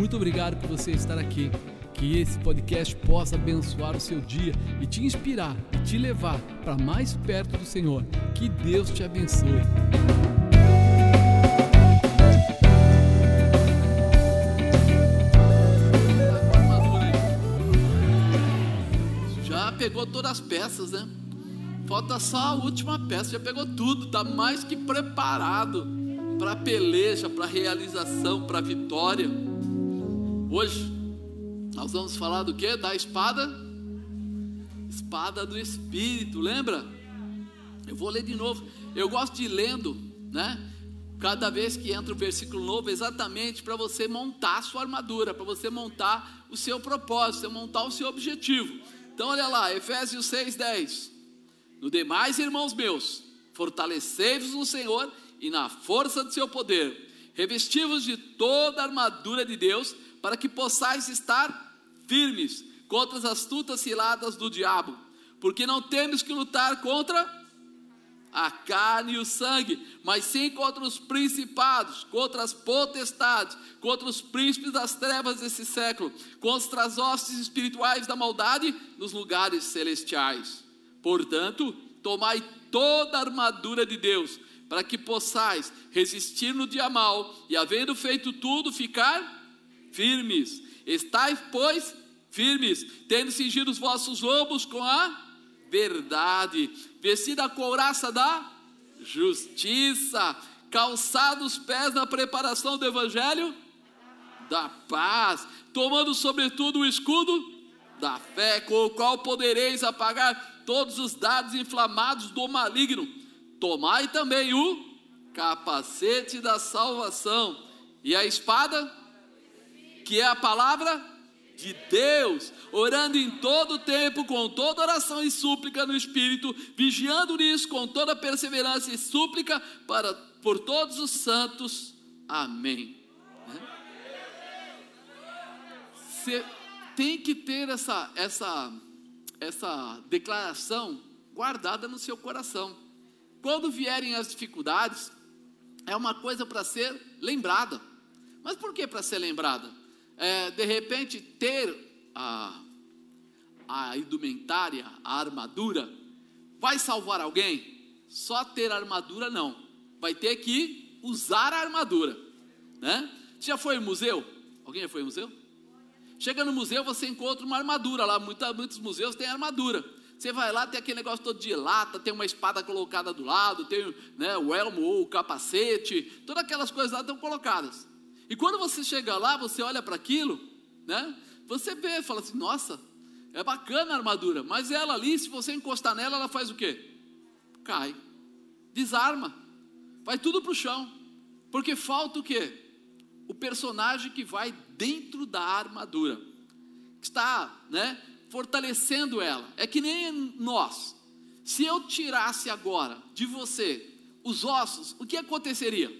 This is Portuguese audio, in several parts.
Muito obrigado por você estar aqui. Que esse podcast possa abençoar o seu dia e te inspirar e te levar para mais perto do Senhor. Que Deus te abençoe. Já pegou todas as peças, né? Falta só a última peça, já pegou tudo, está mais que preparado para a peleja, para a realização, para a vitória. Hoje nós vamos falar do que? Da espada, espada do Espírito, lembra? Eu vou ler de novo. Eu gosto de ir lendo, né? Cada vez que entra um versículo novo, exatamente para você montar a sua armadura, para você montar o seu propósito, montar o seu objetivo. Então, olha lá, Efésios 6,10. No demais, irmãos meus, fortalecei-vos no Senhor e na força do seu poder, revestivos de toda a armadura de Deus, para que possais estar firmes contra as astutas ciladas do diabo, porque não temos que lutar contra a carne e o sangue, mas sim contra os principados, contra as potestades, contra os príncipes das trevas desse século, contra as hostes espirituais da maldade nos lugares celestiais. Portanto, tomai toda a armadura de Deus, para que possais resistir no dia mal e, havendo feito tudo, ficar firmes. Estais, pois, firmes, tendo cingido os vossos lombos com a verdade, vestida a couraça da justiça, calçados os pés na preparação do evangelho da paz, tomando sobretudo o escudo da fé, com o qual podereis apagar todos os dados inflamados do maligno. Tomai também o capacete da salvação e a espada, que é a palavra de Deus, orando em todo tempo, com toda oração e súplica no Espírito, vigiando nisso com toda perseverança e súplica para, por todos os santos. Amém. Você tem que ter essa, essa, essa declaração guardada no seu coração. Quando vierem as dificuldades, é uma coisa para ser lembrada. Mas por que para ser lembrada? É, de repente, ter a, a indumentária, a armadura, vai salvar alguém? Só ter armadura não. Vai ter que usar a armadura. Né? Já foi ao museu? Alguém já foi ao museu? Chega no museu, você encontra uma armadura lá. Muitos museus têm armadura. Você vai lá, tem aquele negócio todo de lata, tem uma espada colocada do lado, tem né, o elmo ou o capacete, todas aquelas coisas lá estão colocadas. E quando você chega lá, você olha para aquilo, né? Você vê, fala assim, nossa, é bacana a armadura, mas ela ali, se você encostar nela, ela faz o quê? Cai, desarma, vai tudo para o chão, porque falta o quê? O personagem que vai dentro da armadura, que está, né? fortalecendo ela. É que nem nós. Se eu tirasse agora de você os ossos, o que aconteceria?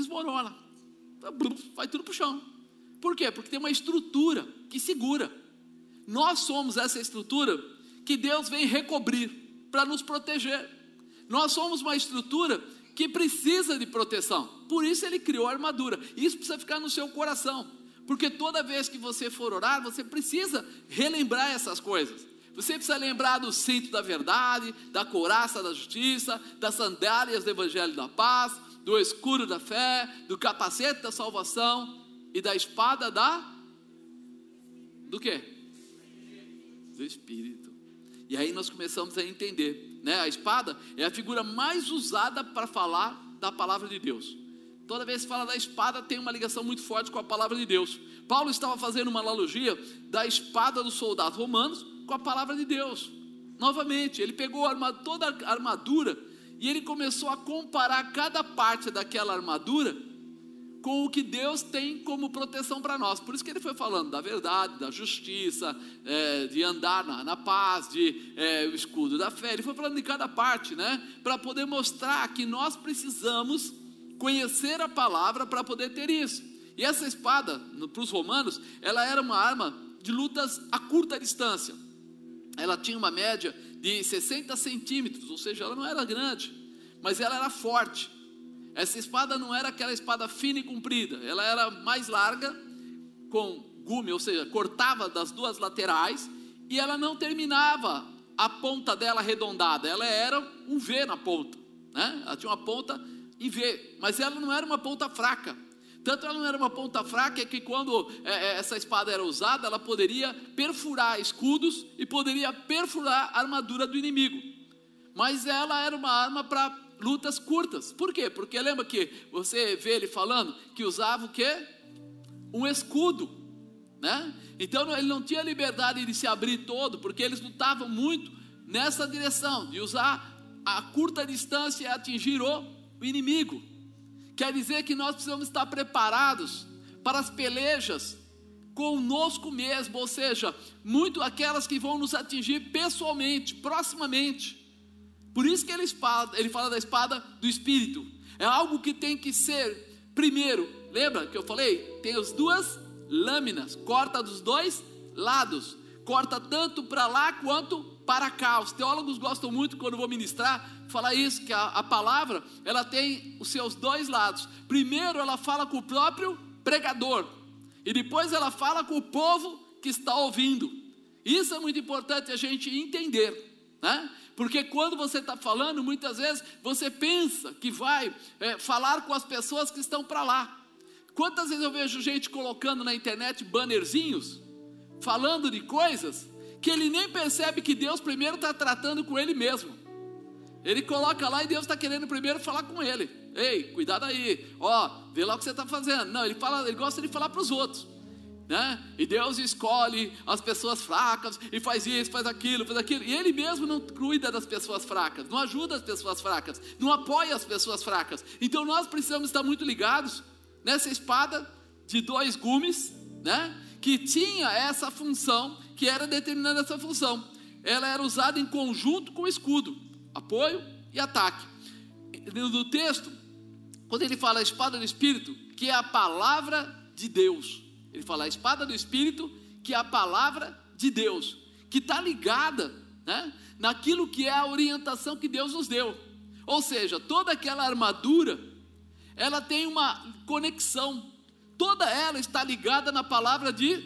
Desmorona. Vai tudo para o chão. Por quê? Porque tem uma estrutura que segura. Nós somos essa estrutura que Deus vem recobrir para nos proteger. Nós somos uma estrutura que precisa de proteção. Por isso ele criou a armadura. Isso precisa ficar no seu coração. Porque toda vez que você for orar, você precisa relembrar essas coisas. Você precisa lembrar do cinto da verdade, da couraça da justiça, das sandálias do evangelho da paz, do escuro da fé, do capacete da salvação e da espada da do quê? Do espírito. E aí nós começamos a entender, né? A espada é a figura mais usada para falar da palavra de Deus. Toda vez que fala da espada, tem uma ligação muito forte com a palavra de Deus. Paulo estava fazendo uma analogia da espada dos soldados romanos com a palavra de Deus. Novamente, ele pegou toda a armadura e ele começou a comparar cada parte daquela armadura com o que Deus tem como proteção para nós. Por isso que ele foi falando da verdade, da justiça, é, de andar na, na paz, de é, o escudo da fé. Ele foi falando de cada parte, né? Para poder mostrar que nós precisamos conhecer a palavra para poder ter isso. E essa espada, para os romanos, ela era uma arma de lutas a curta distância. Ela tinha uma média de 60 centímetros, ou seja, ela não era grande, mas ela era forte. essa espada não era aquela espada fina e comprida, ela era mais larga, com gume, ou seja, cortava das duas laterais, e ela não terminava a ponta dela arredondada, ela era um V na ponta, né? Ela tinha uma ponta em V, mas ela não era uma ponta fraca. Tanto ela não era uma ponta fraca que quando é, é, essa espada era usada, ela poderia perfurar escudos e poderia perfurar a armadura do inimigo. Mas ela era uma arma para lutas curtas. Por quê? Porque lembra que você vê ele falando que usava o quê? Um escudo, né? Então ele não tinha liberdade de se abrir todo, porque eles lutavam muito nessa direção, de usar a curta distância e atingir o inimigo. Quer dizer que nós precisamos estar preparados para as pelejas conosco mesmo, ou seja, muito aquelas que vão nos atingir pessoalmente, proximamente. Por isso que ele fala, ele fala da espada do espírito. É algo que tem que ser primeiro. Lembra que eu falei? Tem as duas lâminas, corta dos dois lados, corta tanto para lá quanto para cá. Os teólogos gostam muito quando vou ministrar falar isso, que a, a palavra, ela tem os seus dois lados. Primeiro, ela fala com o próprio pregador, e depois ela fala com o povo que está ouvindo. Isso é muito importante a gente entender, né? Porque quando você está falando, muitas vezes você pensa que vai é, falar com as pessoas que estão para lá. Quantas vezes eu vejo gente colocando na internet bannerzinhos, falando de coisas, que ele nem percebe que Deus primeiro está tratando com ele mesmo. Ele coloca lá e Deus está querendo primeiro falar com ele. Ei, cuidado aí, ó, vê lá o que você está fazendo. Não, ele fala, ele gosta de falar para os outros. Né? E Deus escolhe as pessoas fracas e faz isso, faz aquilo, faz aquilo. E Ele mesmo não cuida das pessoas fracas, não ajuda as pessoas fracas, não apoia as pessoas fracas. Então nós precisamos estar muito ligados nessa espada de dois gumes, né? Que tinha essa função, que era determinada essa função. Ela era usada em conjunto com o escudo apoio e ataque. No texto, quando ele fala a espada do Espírito, que é a palavra de Deus, ele fala a espada do Espírito, que é a palavra de Deus, que está ligada né, naquilo que é a orientação que Deus nos deu. Ou seja, toda aquela armadura, ela tem uma conexão, toda ela está ligada na palavra de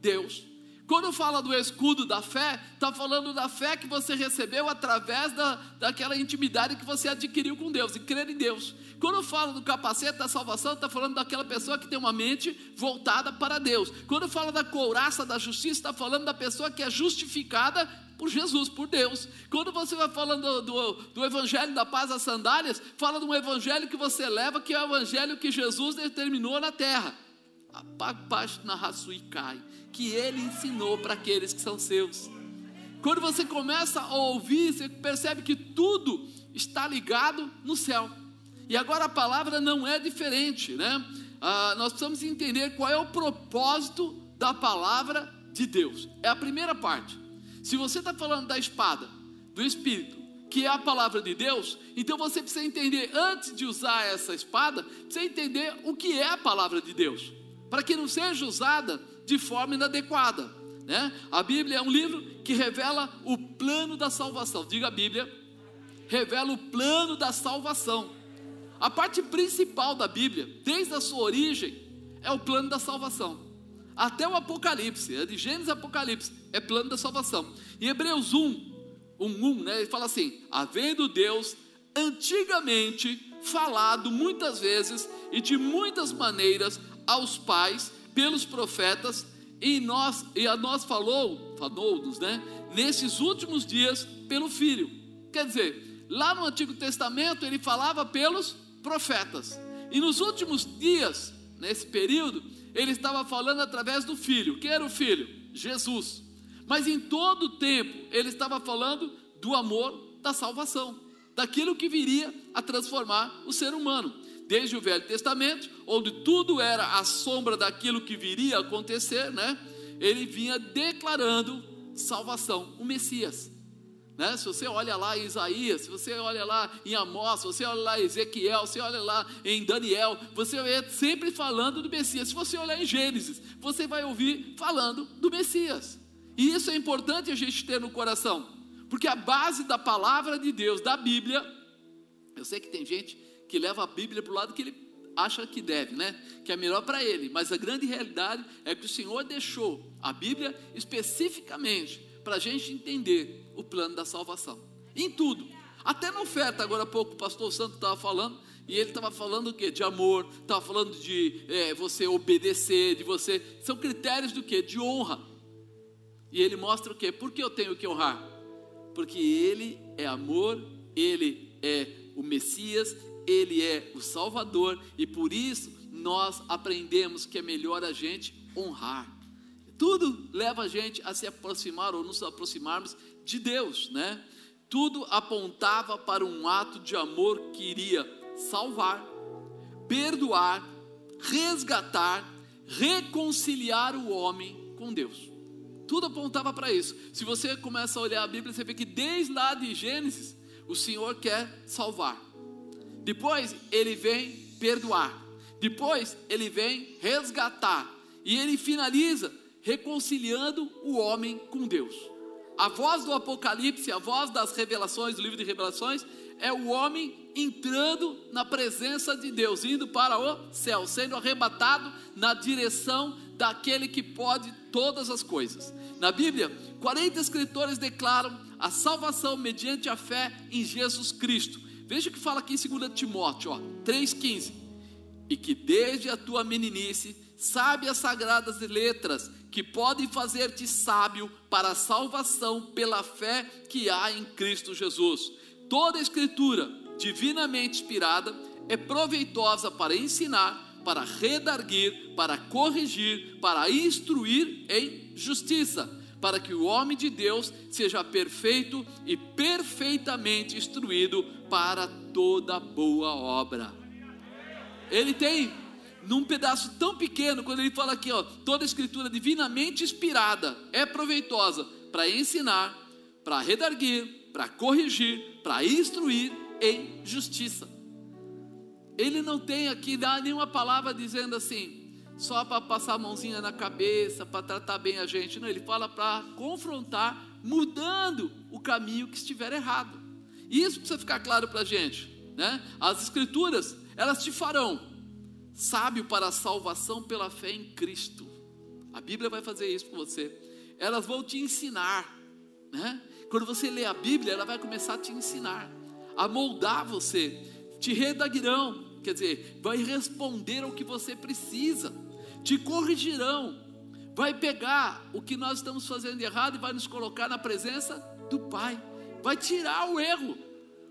Deus. Quando fala do escudo da fé, está falando da fé que você recebeu através da, daquela intimidade que você adquiriu com Deus e crer em Deus. Quando fala do capacete da salvação, está falando daquela pessoa que tem uma mente voltada para Deus. Quando fala da couraça da justiça, está falando da pessoa que é justificada por Jesus, por Deus. Quando você vai falando do, do, do, Evangelho da paz às sandálias, fala de um Evangelho que você leva, que é o Evangelho que Jesus determinou na terra. Abaixo na raçui cai que ele ensinou para aqueles que são seus. Quando você começa a ouvir, você percebe que tudo está ligado no céu. E agora a palavra não é diferente, né? Ah, nós precisamos entender qual é o propósito da palavra de Deus. É a primeira parte. Se você está falando da espada, do Espírito, que é a palavra de Deus, então você precisa entender, antes de usar essa espada, precisa entender o que é a palavra de Deus, para que não seja usada de forma inadequada. Né? A Bíblia é um livro que revela o plano da salvação. Diga a Bíblia, revela o plano da salvação. A parte principal da Bíblia, desde a sua origem, é o plano da salvação. Até o Apocalipse, é de Gênesis Apocalipse, é plano da salvação. Em Hebreus 1, 1, 1 né, ele fala assim: havendo Deus antigamente falado muitas vezes e de muitas maneiras aos pais pelos profetas e nós e a nós falou, falou-nos, né? Nesses últimos dias pelo Filho. Quer dizer, lá no Antigo Testamento ele falava pelos profetas. E nos últimos dias, nesse período, ele estava falando através do Filho. Quem era o Filho? Jesus. Mas em todo o tempo ele estava falando do amor da salvação, daquilo que viria a transformar o ser humano desde o Velho Testamento, onde tudo era a sombra daquilo que viria a acontecer, né? Ele vinha declarando salvação, o Messias. Né? Se você olha lá em Isaías, se você olha lá em Amós, se você olha lá em Ezequiel, se você olha lá em Daniel, você vê sempre falando do Messias. Se você olhar em Gênesis, você vai ouvir falando do Messias. E isso é importante a gente ter no coração, porque a base da palavra de Deus, da Bíblia, eu sei que tem gente que leva a Bíblia para o lado que ele acha que deve, né? Que é melhor para ele. Mas a grande realidade é que o Senhor deixou a Bíblia especificamente para a gente entender o plano da salvação. Em tudo. Até na oferta, agora há pouco o pastor Santo estava falando, e ele estava falando o quê? De amor, estava falando de é, você obedecer, de você. São critérios do quê? De honra. E ele mostra o quê? Por que eu tenho que honrar? Porque ele é amor, ele é o Messias, ele é o Salvador, e por isso nós aprendemos que é melhor a gente honrar. Tudo leva a gente a se aproximar ou nos aproximarmos de Deus, né? Tudo apontava para um ato de amor que iria salvar, perdoar, resgatar, reconciliar o homem com Deus. Tudo apontava para isso. Se você começa a olhar a Bíblia, você vê que desde lá de Gênesis, o Senhor quer salvar. Depois ele vem perdoar. Depois ele vem resgatar. E ele finaliza reconciliando o homem com Deus. A voz do Apocalipse, a voz das revelações, do livro de revelações, é o homem entrando na presença de Deus, indo para o céu, sendo arrebatado na direção daquele que pode todas as coisas. Na Bíblia, 40 escritores declaram a salvação mediante a fé em Jesus Cristo. Veja o que fala aqui em 2 Timóteo 3,15. E que desde a tua meninice sabe as sagradas letras que podem fazer-te sábio para a salvação pela fé que há em Cristo Jesus. Toda a escritura divinamente inspirada é proveitosa para ensinar, para redarguir, para corrigir, para instruir em justiça, para que o homem de Deus seja perfeito e perfeitamente instruído para toda boa obra. Ele tem num pedaço tão pequeno, quando ele fala aqui, ó, toda escritura divinamente inspirada é proveitosa para ensinar, para redarguir, para corrigir, para instruir em justiça. Ele não tem aqui nenhuma palavra dizendo assim, só para passar a mãozinha na cabeça, para tratar bem a gente. Não, ele fala para confrontar, mudando o caminho que estiver errado. E isso precisa ficar claro para a gente. Né? As escrituras, elas te farão sábio para a salvação pela fé em Cristo. A Bíblia vai fazer isso com você. Elas vão te ensinar. Né? Quando você lê a Bíblia, ela vai começar a te ensinar, a moldar você te redaguirão, quer dizer, vai responder ao que você precisa, te corrigirão, vai pegar o que nós estamos fazendo errado e vai nos colocar na presença do Pai, vai tirar o erro,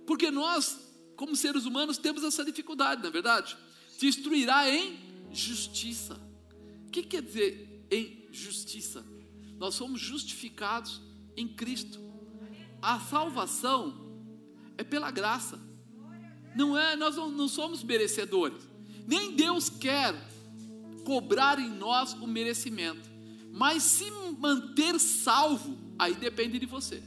porque nós, como seres humanos, temos essa dificuldade, não é verdade? Te instruirá em justiça. O que quer dizer em justiça? Nós somos justificados em Cristo. A salvação é pela graça. Não é, nós não, não somos merecedores. Nem Deus quer cobrar em nós o merecimento. Mas se manter salvo, aí depende de você.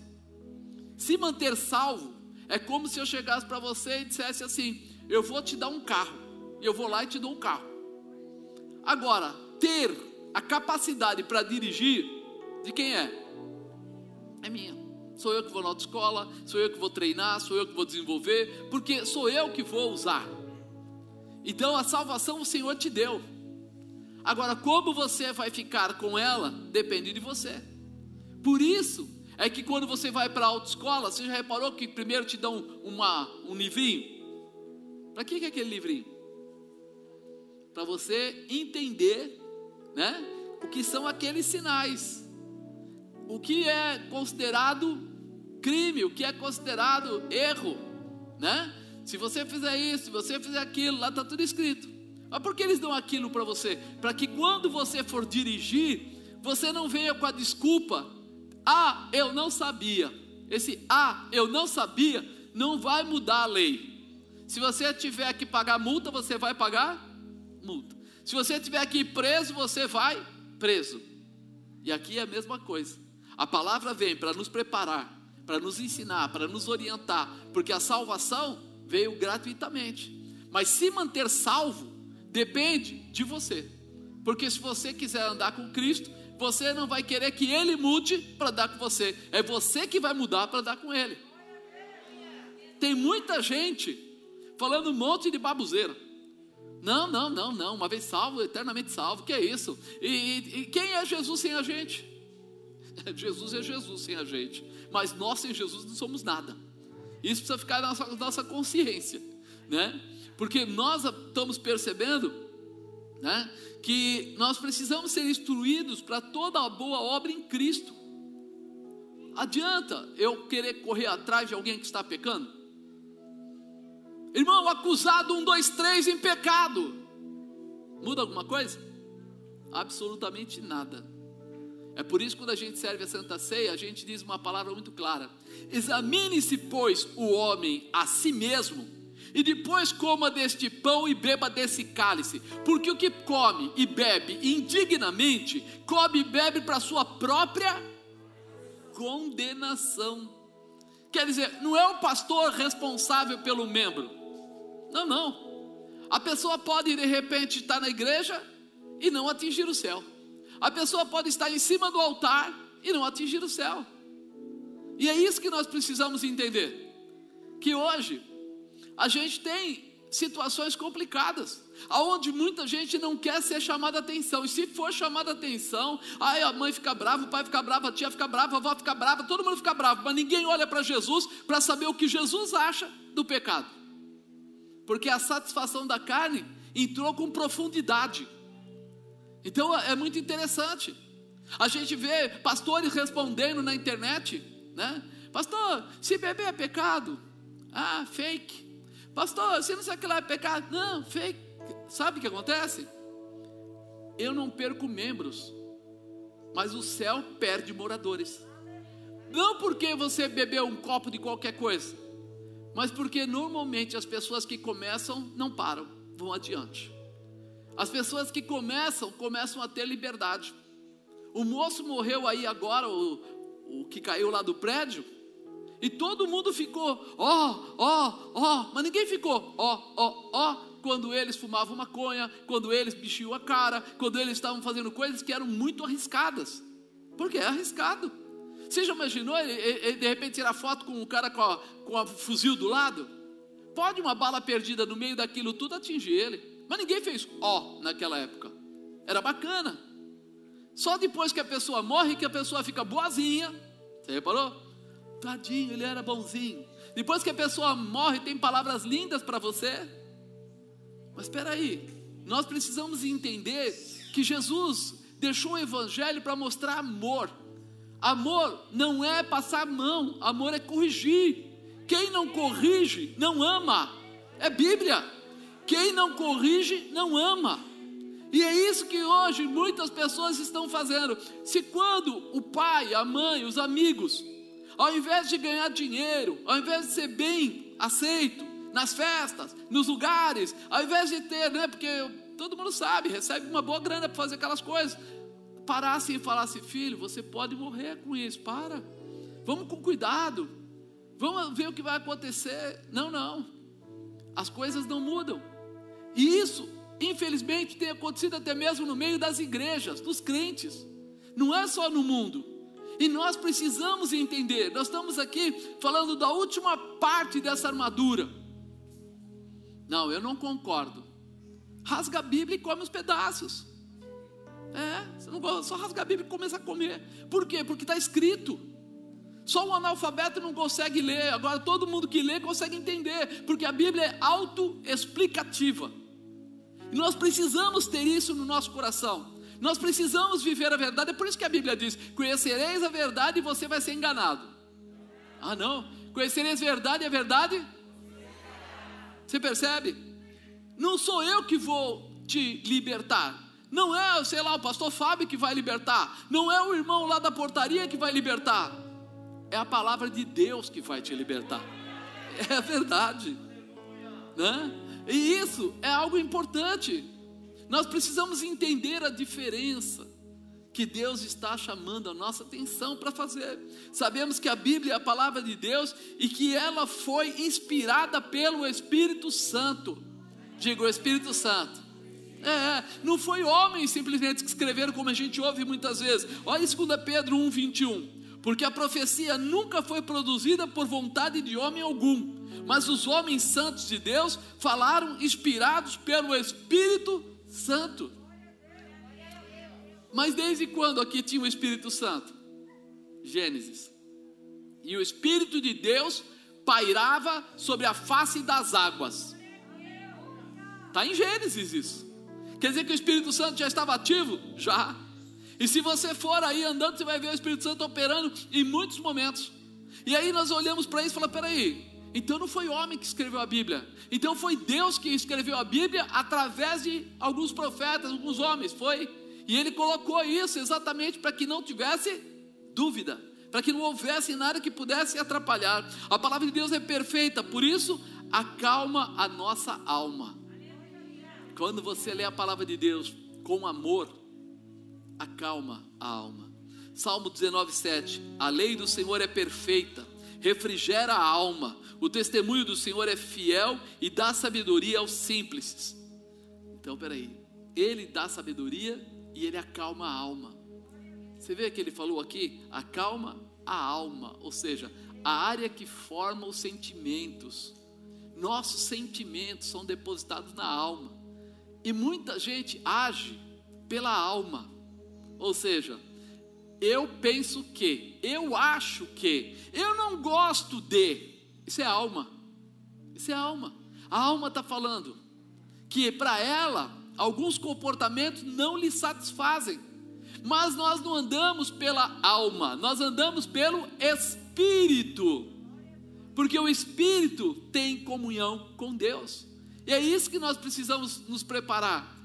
Se manter salvo, é como se eu chegasse para você e dissesse assim: Eu vou te dar um carro. Eu vou lá e te dou um carro. Agora, ter a capacidade para dirigir, de quem é? É minha. Sou eu que vou na autoescola, sou eu que vou treinar, sou eu que vou desenvolver, porque sou eu que vou usar. Então a salvação o Senhor te deu. Agora, como você vai ficar com ela, depende de você. Por isso é que quando você vai para a autoescola, você já reparou que primeiro te dão uma, um livrinho? Para que, é aquele livrinho? Para você entender né, o que são aqueles sinais o que é considerado crime, o que é considerado erro, né? Se você fizer isso, se você fizer aquilo, lá está tudo escrito. Mas por que eles dão aquilo para você? Para que quando você for dirigir, você não venha com a desculpa, ah, eu não sabia. Esse ah, eu não sabia, não vai mudar a lei. Se você tiver que pagar multa, você vai pagar multa. Se você tiver que ir preso, você vai preso. E aqui é a mesma coisa. A palavra vem para nos preparar, para nos ensinar, para nos orientar, porque a salvação veio gratuitamente. Mas se manter salvo depende de você. Porque se você quiser andar com Cristo, você não vai querer que Ele mude para dar com você. É você que vai mudar para dar com Ele. Tem muita gente falando um monte de babuzeira. Não, não, não, não. Uma vez salvo, eternamente salvo. Que é isso? E, e, e quem é Jesus sem a gente? Jesus é Jesus sem a gente. Mas nós sem Jesus não somos nada. Isso precisa ficar na nossa, nossa consciência, né? Porque nós estamos percebendo, né? Que nós precisamos ser instruídos para toda a boa obra em Cristo. Adianta eu querer correr atrás de alguém que está pecando? Irmão, acusado um, dois, três em pecado. Muda alguma coisa? Absolutamente nada. É por isso que quando a gente serve a Santa Ceia, a gente diz uma palavra muito clara: Examine-se, pois, o homem a si mesmo, e depois coma deste pão e beba desse cálice, porque o que come e bebe indignamente, come e bebe para sua própria condenação. Quer dizer, não é o pastor responsável pelo membro. Não, não. A pessoa pode de repente estar na igreja e não atingir o céu. A pessoa pode estar em cima do altar e não atingir o céu. E é isso que nós precisamos entender. Que hoje a gente tem situações complicadas, aonde muita gente não quer ser chamada atenção. E se for chamada atenção, aí a mãe fica brava, o pai fica bravo, a tia fica brava, a avó fica brava, todo mundo fica bravo, mas ninguém olha para Jesus para saber o que Jesus acha do pecado. Porque a satisfação da carne entrou com profundidade. Então é muito interessante. A gente vê pastores respondendo na internet, né? Pastor, se beber é pecado. Ah, fake. Pastor, se não sei o que lá é pecado. Não, fake. Sabe o que acontece? Eu não perco membros, mas o céu perde moradores. Não porque você bebeu um copo de qualquer coisa, mas porque normalmente as pessoas que começam não param, vão adiante. As pessoas que começam, começam a ter liberdade. O moço morreu aí agora, o, o que caiu lá do prédio, e todo mundo ficou, ó, ó, ó, mas ninguém ficou, ó, ó, ó, quando eles fumavam maconha, quando eles bichiam a cara, quando eles estavam fazendo coisas que eram muito arriscadas, porque é arriscado. Você já imaginou ele, ele, de repente tirar foto com o cara com a, com a fuzil do lado? Pode uma bala perdida no meio daquilo tudo atingir ele. Mas ninguém fez ó naquela época. Era bacana. Só depois que a pessoa morre que a pessoa fica boazinha. Você reparou? Tadinho, ele era bonzinho. Depois que a pessoa morre, tem palavras lindas para você. Mas espera aí, nós precisamos entender que Jesus deixou o evangelho para mostrar amor. Amor não é passar a mão, amor é corrigir. Quem não corrige não ama. É Bíblia. Quem não corrige, não ama. E é isso que hoje muitas pessoas estão fazendo. Se quando o pai, a mãe, os amigos, ao invés de ganhar dinheiro, ao invés de ser bem aceito nas festas, nos lugares, ao invés de ter, né, porque todo mundo sabe, recebe uma boa grana para fazer aquelas coisas, parassem e falassem, filho, você pode morrer com isso, para, vamos com cuidado, vamos ver o que vai acontecer. Não, não, as coisas não mudam. E isso, infelizmente, tem acontecido até mesmo no meio das igrejas, dos crentes. Não é só no mundo. E nós precisamos entender. Nós estamos aqui falando da última parte dessa armadura. Não, eu não concordo. Rasga a Bíblia e come os pedaços. É, você não gosta, só rasga a Bíblia e começa a comer. Por quê? Porque está escrito. Só um analfabeto não consegue ler, agora todo mundo que lê consegue entender, porque a Bíblia é autoexplicativa. E nós precisamos ter isso no nosso coração. Nós precisamos viver a verdade. É por isso que a Bíblia diz: Conhecereis a verdade e você vai ser enganado. Ah, não. Conhecereis a verdade e a verdade. Você percebe? Não sou eu que vou te libertar. Não é, sei lá, o pastor Fábio que vai libertar. Não é o irmão lá da portaria que vai libertar. É a palavra de Deus que vai te libertar. É a verdade. Né? E isso é algo importante. Nós precisamos entender a diferença que Deus está chamando a nossa atenção para fazer. Sabemos que a Bíblia é a palavra de Deus e que ela foi inspirada pelo Espírito Santo. Digo, o Espírito Santo. É, não foi homens simplesmente que escreveram como a gente ouve muitas vezes. Olha 2 Pedro 1, 21. Porque a profecia nunca foi produzida por vontade de homem algum Mas os homens santos de Deus falaram inspirados pelo Espírito Santo. Mas desde quando aqui tinha o Espírito Santo? Gênesis. E o Espírito de Deus pairava sobre a face das águas. Está em Gênesis isso. Quer dizer que o Espírito Santo já estava ativo? Já. E se você for aí andando, você vai ver o Espírito Santo operando em muitos momentos. E aí nós olhamos para isso e falamos: peraí, então não foi homem que escreveu a Bíblia, então foi Deus que escreveu a Bíblia através de alguns profetas, alguns homens, foi. E ele colocou isso exatamente para que não tivesse dúvida, para que não houvesse nada que pudesse atrapalhar. A palavra de Deus é perfeita, por isso acalma a nossa alma. Quando você lê a palavra de Deus com amor, acalma a alma. Salmo 19:7. A lei do Senhor é perfeita, refrigera a alma. O testemunho do Senhor é fiel e dá sabedoria aos simples. Então, peraí, ele dá sabedoria e ele acalma a alma. Você vê que ele falou aqui? Acalma a alma, ou seja, a área que forma os sentimentos. Nossos sentimentos são depositados na alma. E muita gente age pela alma. Ou seja, eu penso que, eu acho que, eu não gosto de. Isso é alma. Isso é alma. A alma está falando que para ela alguns comportamentos não lhe satisfazem. Mas nós não andamos pela alma, nós andamos pelo espírito. Porque o espírito tem comunhão com Deus. E é isso que nós precisamos nos preparar.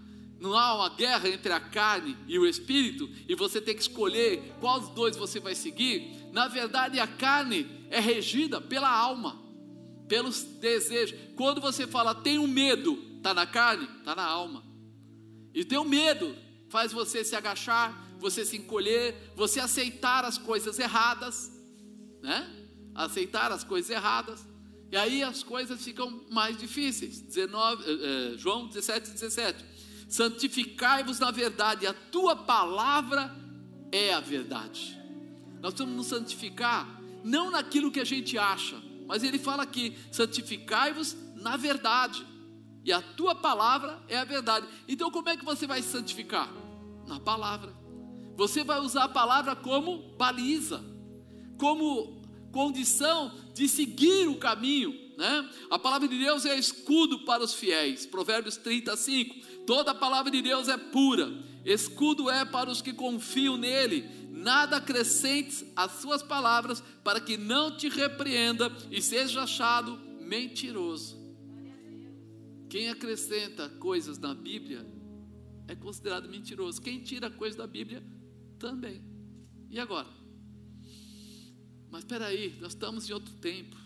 Não há uma guerra entre a carne e o espírito, e você tem que escolher qual dos dois você vai seguir. Na verdade, a carne é regida pela alma, pelos desejos. Quando você fala tenho medo, está na carne, está na alma. E teu medo faz você se agachar, você se encolher, você aceitar as coisas erradas, né? Aceitar as coisas erradas. E aí as coisas ficam mais difíceis. 19, eh, João 17, 17. Santificai-vos na verdade, a tua palavra é a verdade. Nós precisamos nos santificar, não naquilo que a gente acha, mas ele fala aqui: santificai-vos na verdade, e a tua palavra é a verdade. Então, como é que você vai se santificar? Na palavra. Você vai usar a palavra como baliza, como condição de seguir o caminho. Né? A palavra de Deus é escudo para os fiéis. Provérbios 35. Toda a palavra de Deus é pura. Escudo é para os que confiam nele. Nada acrescentes às suas palavras, para que não te repreenda e seja achado mentiroso. Quem acrescenta coisas na Bíblia é considerado mentiroso. Quem tira coisas da Bíblia também. E agora? Mas espera aí, nós estamos em outro tempo.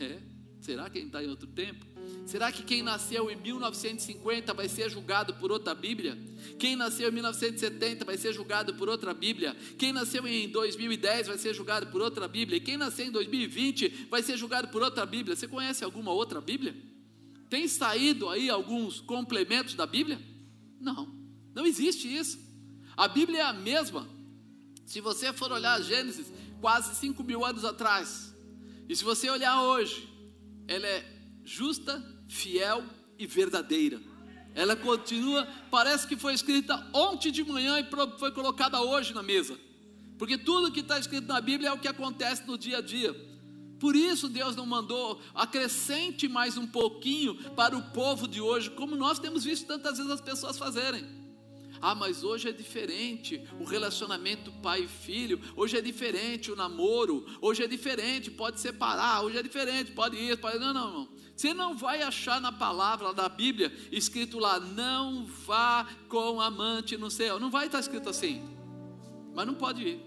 É? Será que a gente está em outro tempo? Será que quem nasceu em 1950 vai ser julgado por outra Bíblia? Quem nasceu em 1970 vai ser julgado por outra Bíblia? Quem nasceu em 2010 vai ser julgado por outra Bíblia? E quem nasceu em 2020 vai ser julgado por outra Bíblia? Você conhece alguma outra Bíblia? Tem saído aí alguns complementos da Bíblia? Não, não existe isso. A Bíblia é a mesma. Se você for olhar Gênesis, quase 5 mil anos atrás. E se você olhar hoje, ela é justa, fiel e verdadeira. Ela continua, parece que foi escrita ontem de manhã e foi colocada hoje na mesa. Porque tudo que está escrito na Bíblia é o que acontece no dia a dia. Por isso Deus não mandou acrescente mais um pouquinho para o povo de hoje, como nós temos visto tantas vezes as pessoas fazerem. Ah, mas hoje é diferente o relacionamento pai e filho. Hoje é diferente o namoro. Hoje é diferente, pode separar. Hoje é diferente, pode ir, pode. Não, não, não. Você não vai achar na palavra da Bíblia escrito lá, não vá com amante no céu. Não vai estar escrito assim. Mas não pode ir.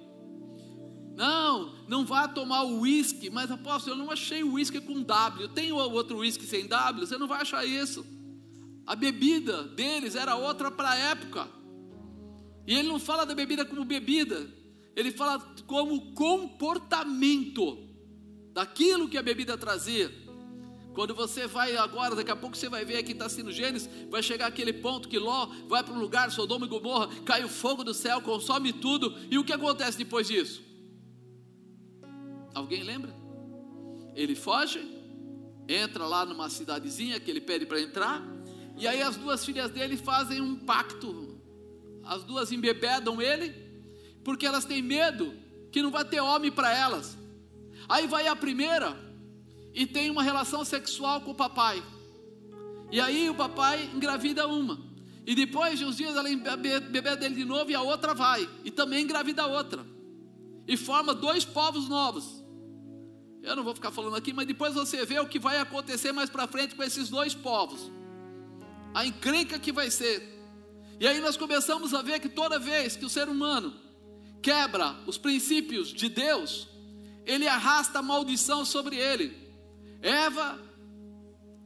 Não, não vá tomar o uísque. Mas apóstolo, eu não achei o uísque com W. Tem outro uísque sem W? Você não vai achar isso. A bebida deles era outra para a época. E ele não fala da bebida como bebida, ele fala como comportamento daquilo que a bebida trazia. Quando você vai agora, daqui a pouco você vai ver aqui está sendo Gênesis, vai chegar aquele ponto que Ló vai para um lugar, Sodoma e Gomorra, cai o fogo do céu, consome tudo, e o que acontece depois disso? Alguém lembra? Ele foge entra lá numa cidadezinha que ele pede para entrar, e aí as duas filhas dele fazem um pacto. As duas embebedam ele, porque elas têm medo que não vai ter homem para elas. Aí vai a primeira e tem uma relação sexual com o papai. E aí o papai engravida uma. E depois de uns dias ela embebeda dele de novo e a outra vai. E também engravida a outra. E forma dois povos novos. Eu não vou ficar falando aqui, mas depois você vê o que vai acontecer mais para frente com esses dois povos. A encrenca que vai ser. E aí nós começamos a ver que toda vez que o ser humano quebra os princípios de Deus, ele arrasta a maldição sobre ele. Eva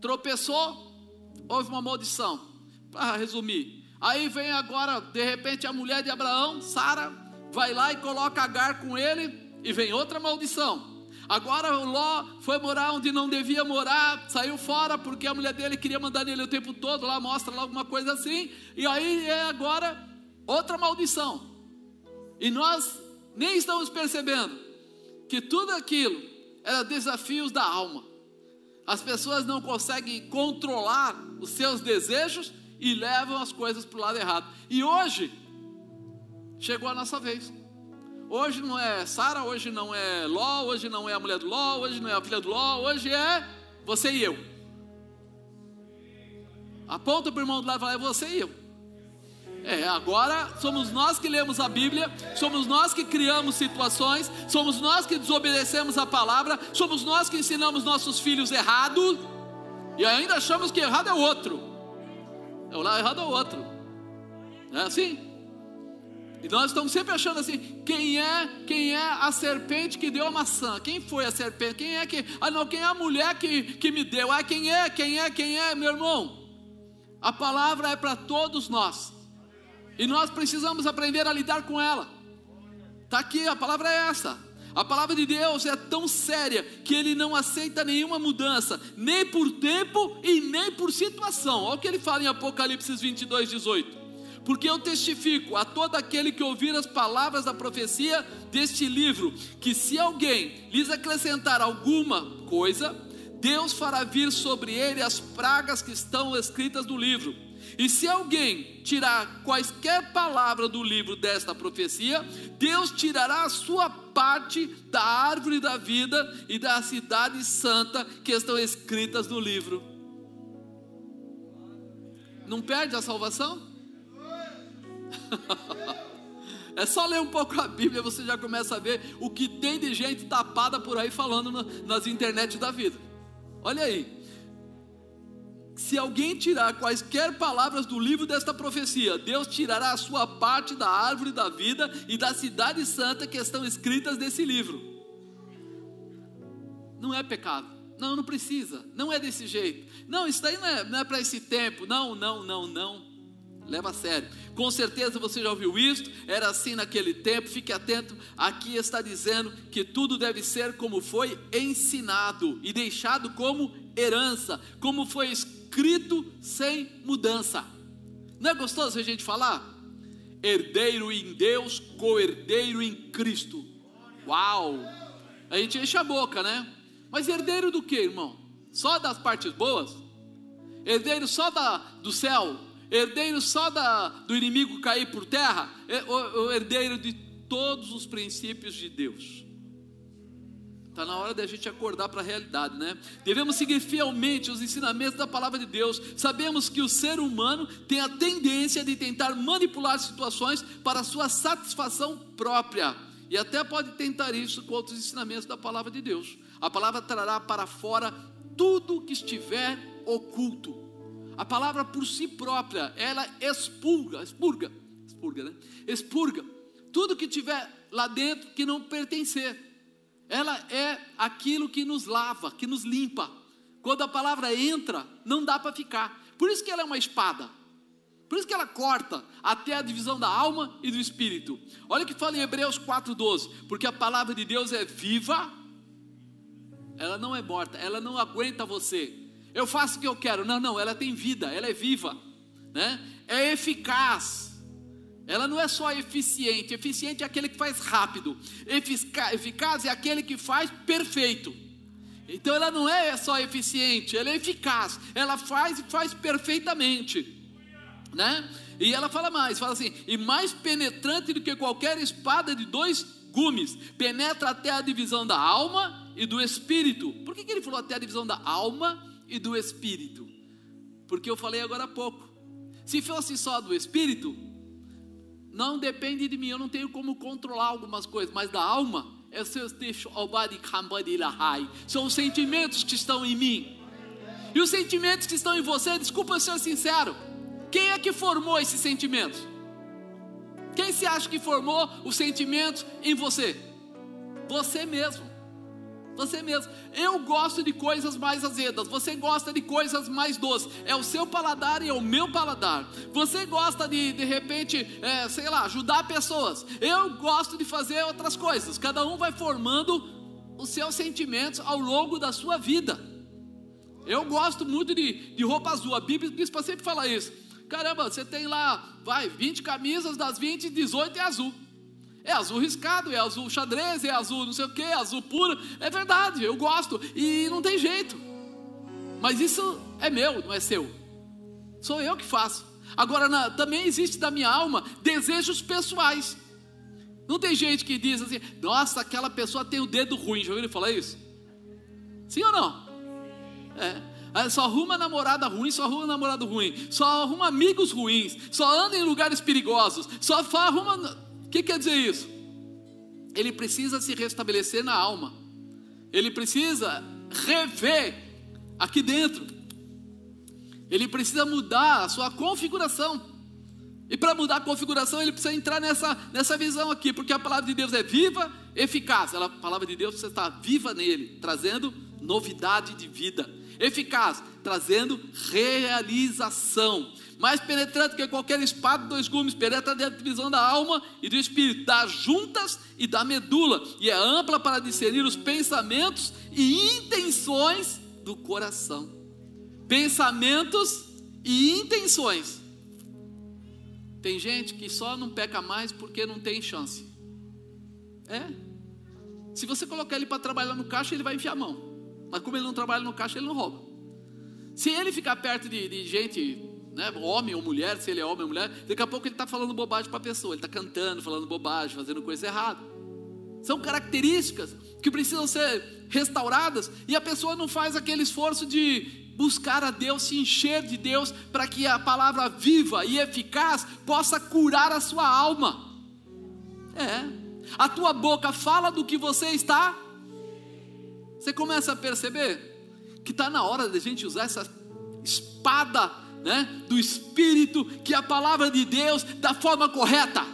tropeçou, houve uma maldição. Para resumir, aí vem agora, de repente, a mulher de Abraão, Sara, vai lá e coloca Agar com ele, e vem outra maldição. Agora o Ló foi morar onde não devia morar, saiu fora porque a mulher dele queria mandar nele o tempo todo, lá mostra lá alguma coisa assim, e aí é agora outra maldição. E nós nem estamos percebendo que tudo aquilo era desafios da alma. As pessoas não conseguem controlar os seus desejos e levam as coisas para o lado errado. E hoje chegou a nossa vez. Hoje não é Sara, hoje não é Ló, hoje não é a mulher do Ló, hoje não é a filha do Ló, hoje é você e eu. Aponta para o irmão do lado e fala: é você e eu. É, agora somos nós que lemos a Bíblia, somos nós que criamos situações, somos nós que desobedecemos a palavra, somos nós que ensinamos nossos filhos errado e ainda achamos que errado é o outro. É o lado errado é o outro. Não é assim? E nós estamos sempre achando assim: quem é, quem é a serpente que deu a maçã? Quem foi a serpente? Quem é que. Ah, não, quem é a mulher que, que me deu? Ah, quem é, quem é, quem é, meu irmão? A palavra é para todos nós. E nós precisamos aprender a lidar com ela. Está aqui, a palavra é essa. A palavra de Deus é tão séria que ele não aceita nenhuma mudança, nem por tempo e nem por situação. Olha o que ele fala em Apocalipse 22, 18 porque eu testifico a todo aquele que ouvir as palavras da profecia deste livro, que se alguém lhes acrescentar alguma coisa, Deus fará vir sobre ele as pragas que estão escritas no livro. E se alguém tirar quaisquer palavra do livro desta profecia, Deus tirará a sua parte da árvore da vida e da cidade santa que estão escritas no livro. Não perde a salvação? É só ler um pouco a Bíblia, você já começa a ver o que tem de gente tapada por aí falando na, nas internet da vida. Olha aí. Se alguém tirar quaisquer palavras do livro desta profecia, Deus tirará a sua parte da árvore da vida e da cidade santa que estão escritas nesse livro. Não é pecado. Não, não precisa. Não é desse jeito. Não, isso daí não é, é para esse tempo. Não, não, não, não. Leva a sério. Com certeza você já ouviu isso, era assim naquele tempo, fique atento. Aqui está dizendo que tudo deve ser como foi ensinado e deixado como herança, como foi escrito sem mudança. Não é gostoso a gente falar? Herdeiro em Deus, co-herdeiro em Cristo. Uau! A gente enche a boca, né? Mas herdeiro do que, irmão? Só das partes boas? Herdeiro só da, do céu? herdeiro só da, do inimigo cair por terra, é o, o herdeiro de todos os princípios de Deus. Está na hora da gente acordar para a realidade, né? Devemos seguir fielmente os ensinamentos da palavra de Deus. Sabemos que o ser humano tem a tendência de tentar manipular situações para sua satisfação própria. E até pode tentar isso com outros ensinamentos da palavra de Deus. A palavra trará para fora tudo que estiver oculto a palavra por si própria, ela expurga, expurga, expurga, né? Expurga tudo que tiver lá dentro que não pertencer. Ela é aquilo que nos lava, que nos limpa. Quando a palavra entra, não dá para ficar. Por isso que ela é uma espada. Por isso que ela corta até a divisão da alma e do espírito. Olha o que fala em Hebreus 4:12, porque a palavra de Deus é viva, ela não é morta, ela não aguenta você eu faço o que eu quero. Não, não, ela tem vida, ela é viva, né? É eficaz. Ela não é só eficiente, eficiente é aquele que faz rápido, eficaz é aquele que faz perfeito. Então ela não é só eficiente, ela é eficaz. Ela faz e faz perfeitamente, né? E ela fala mais, fala assim: "E mais penetrante do que qualquer espada de dois gumes, penetra até a divisão da alma e do espírito". Por que, que ele falou até a divisão da alma e do espírito? Porque eu falei agora há pouco. Se fosse só do espírito, não depende de mim, eu não tenho como controlar algumas coisas, mas da alma, é são os sentimentos que estão em mim. E os sentimentos que estão em você, desculpa ser sincero, quem é que formou esses sentimentos? Quem se acha que formou os sentimentos em você? Você mesmo. Você mesmo. Eu gosto de coisas mais azedas. Você gosta de coisas mais doces. É o seu paladar e é o meu paladar. Você gosta de, de repente, é, sei lá, ajudar pessoas. Eu gosto de fazer outras coisas. Cada um vai formando os seus sentimentos ao longo da sua vida. Eu gosto muito de, de roupa azul. A Bíblia sempre falar isso. Caramba, você tem lá, vai, 20 camisas, das 20, 18 é azul. É azul riscado, é azul xadrez, é azul não sei o que, é azul puro. É verdade, eu gosto. E não tem jeito. Mas isso é meu, não é seu. Sou eu que faço. Agora, na, também existe da minha alma desejos pessoais. Não tem gente que diz assim, nossa, aquela pessoa tem o dedo ruim. Já ouviu ele falar isso? Sim ou não? É. Só arruma namorada ruim, só arruma namorado ruim, só arruma amigos ruins, só anda em lugares perigosos, só arruma que quer dizer isso? Ele precisa se restabelecer na alma, ele precisa rever aqui dentro, ele precisa mudar a sua configuração. E para mudar a configuração, ele precisa entrar nessa, nessa visão aqui, porque a palavra de Deus é viva, eficaz. a palavra de Deus, você está viva nele, trazendo novidade de vida. Eficaz, trazendo realização mais penetrante que qualquer espada de dois gumes, penetra da divisão da alma e do espírito, das juntas e da medula, e é ampla para discernir os pensamentos e intenções do coração. Pensamentos e intenções. Tem gente que só não peca mais porque não tem chance. É. Se você colocar ele para trabalhar no caixa, ele vai enfiar a mão. Mas como ele não trabalha no caixa, ele não rouba. Se ele ficar perto de, de gente né, homem ou mulher, se ele é homem ou mulher, daqui a pouco ele está falando bobagem para a pessoa, ele está cantando, falando bobagem, fazendo coisa errada. São características que precisam ser restauradas e a pessoa não faz aquele esforço de buscar a Deus, se encher de Deus, para que a palavra viva e eficaz possa curar a sua alma. É, a tua boca fala do que você está. Você começa a perceber que está na hora de a gente usar essa espada né, do Espírito, que é a palavra de Deus da forma correta.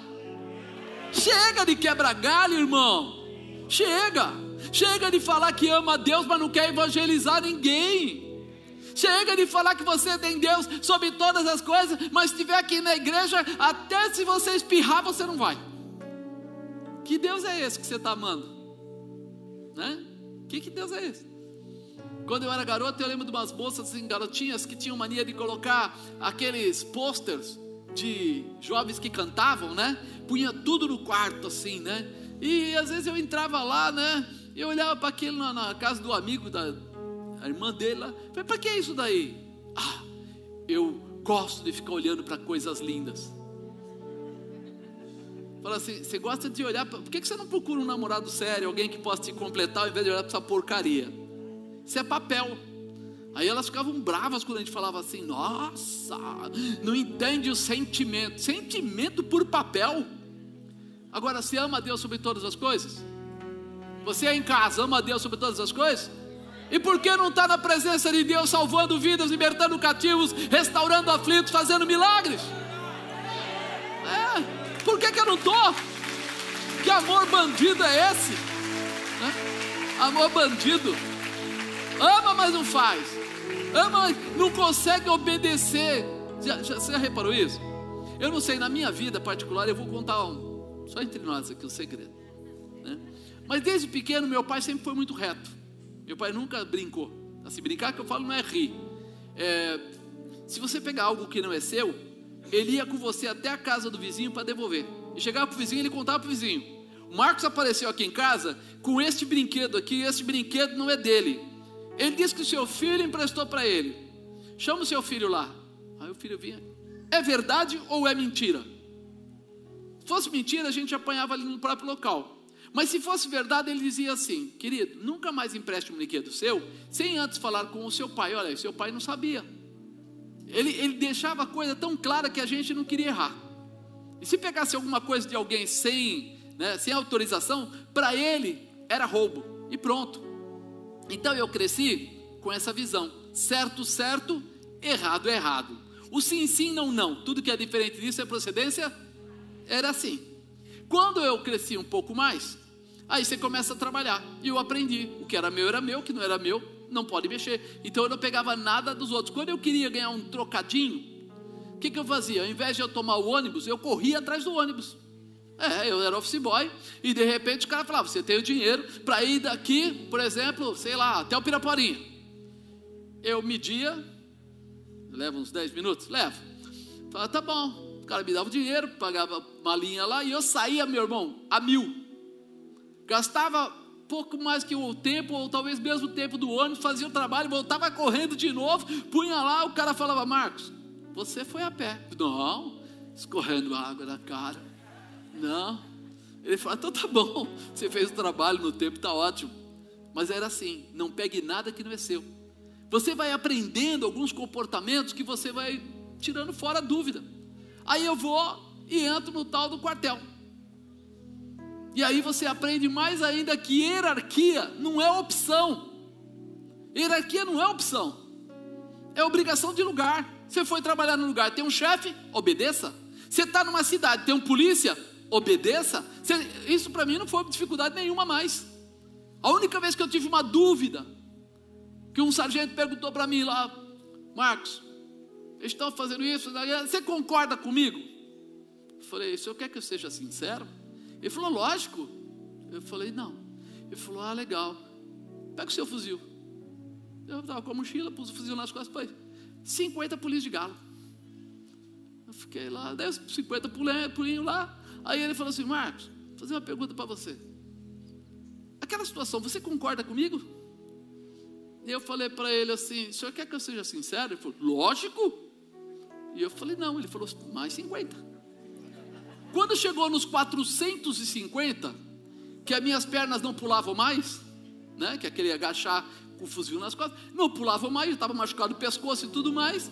Chega de quebrar galho, irmão. Chega. Chega de falar que ama a Deus, mas não quer evangelizar ninguém. Chega de falar que você tem Deus sobre todas as coisas, mas estiver aqui na igreja, até se você espirrar, você não vai. Que Deus é esse que você está amando? Né? Que, que Deus é esse? Quando eu era garoto, eu lembro de umas moças assim, garotinhas que tinham mania de colocar aqueles posters de jovens que cantavam, né? Punha tudo no quarto assim, né? E às vezes eu entrava lá, né? Eu olhava para aquilo na, na, casa do amigo da irmã dele lá. Falei, para que é isso daí? Ah, eu gosto de ficar olhando para coisas lindas. Fala assim, você gosta de olhar, pra, por que você não procura um namorado sério, alguém que possa te completar, ao invés de olhar para essa porcaria? Isso é papel. Aí elas ficavam bravas quando a gente falava assim: nossa, não entende o sentimento. Sentimento por papel. Agora, você ama a Deus sobre todas as coisas? Você é em casa, ama a Deus sobre todas as coisas? E por que não está na presença de Deus, salvando vidas, libertando cativos, restaurando aflitos, fazendo milagres? É, por que, que eu não estou? Que amor bandido é esse? É? Amor bandido ama, mas não faz, ama, mas não consegue obedecer. Já, já, você já reparou isso? Eu não sei, na minha vida particular, eu vou contar um, só entre nós aqui o um segredo. Né? Mas desde pequeno, meu pai sempre foi muito reto. Meu pai nunca brincou. Se brincar, que eu falo, não é rir. É, se você pegar algo que não é seu, ele ia com você até a casa do vizinho para devolver. E chegava para o vizinho, ele contava para o vizinho. O Marcos apareceu aqui em casa com este brinquedo aqui, este brinquedo não é dele. Ele disse que o seu filho emprestou para ele. Chama o seu filho lá. Aí o filho vinha. É verdade ou é mentira? Se fosse mentira, a gente apanhava ali no próprio local. Mas se fosse verdade, ele dizia assim: querido, nunca mais empreste um brinquedo seu sem antes falar com o seu pai. Olha, seu pai não sabia. Ele, ele deixava a coisa tão clara que a gente não queria errar. E se pegasse alguma coisa de alguém sem, né, sem autorização, para ele era roubo. E pronto. Então eu cresci com essa visão: certo, certo, errado, errado. O sim, sim, não, não. Tudo que é diferente disso é procedência. Era assim. Quando eu cresci um pouco mais, Aí você começa a trabalhar. E eu aprendi. O que era meu era meu, o que não era meu, não pode mexer. Então eu não pegava nada dos outros. Quando eu queria ganhar um trocadinho, o que, que eu fazia? Ao invés de eu tomar o ônibus, eu corria atrás do ônibus. É, eu era office boy, e de repente o cara falava: você tem o dinheiro para ir daqui, por exemplo, sei lá, até o Piraporinha. Eu media, leva uns 10 minutos? Leva. Falava, tá bom. O cara me dava o dinheiro, pagava uma linha lá, e eu saía, meu irmão, a mil. Gastava pouco mais que o tempo, ou talvez mesmo o tempo do ônibus, fazia o trabalho, voltava correndo de novo, punha lá, o cara falava, Marcos, você foi a pé. Não, escorrendo água na cara. Não. Ele falou, então tá bom, você fez o trabalho no tempo, tá ótimo. Mas era assim, não pegue nada que não é seu. Você vai aprendendo alguns comportamentos que você vai tirando fora a dúvida. Aí eu vou e entro no tal do quartel. E aí você aprende mais ainda que hierarquia não é opção. Hierarquia não é opção. É obrigação de lugar. Você foi trabalhar no lugar, tem um chefe, obedeça. Você está numa cidade, tem um polícia, obedeça. Isso para mim não foi dificuldade nenhuma mais. A única vez que eu tive uma dúvida, que um sargento perguntou para mim lá, Marcos, eles estão fazendo isso, você concorda comigo? Eu falei, o senhor quer que eu seja sincero? Ele falou, lógico. Eu falei, não. Ele falou, ah, legal. Pega o seu fuzil. Eu estava com a mochila, pus o fuzil nas costas, falei, 50 polícias de galo. Eu fiquei lá, 10, 50 pulinhos lá. Aí ele falou assim, Marcos, vou fazer uma pergunta para você. Aquela situação, você concorda comigo? E eu falei para ele assim, o senhor quer que eu seja sincero? Ele falou, lógico. E eu falei, não. Ele falou, mais 50. Quando chegou nos 450, que as minhas pernas não pulavam mais, né? Que aquele agachar com o fuzil nas costas, não pulavam mais, estava machucado o pescoço e tudo mais.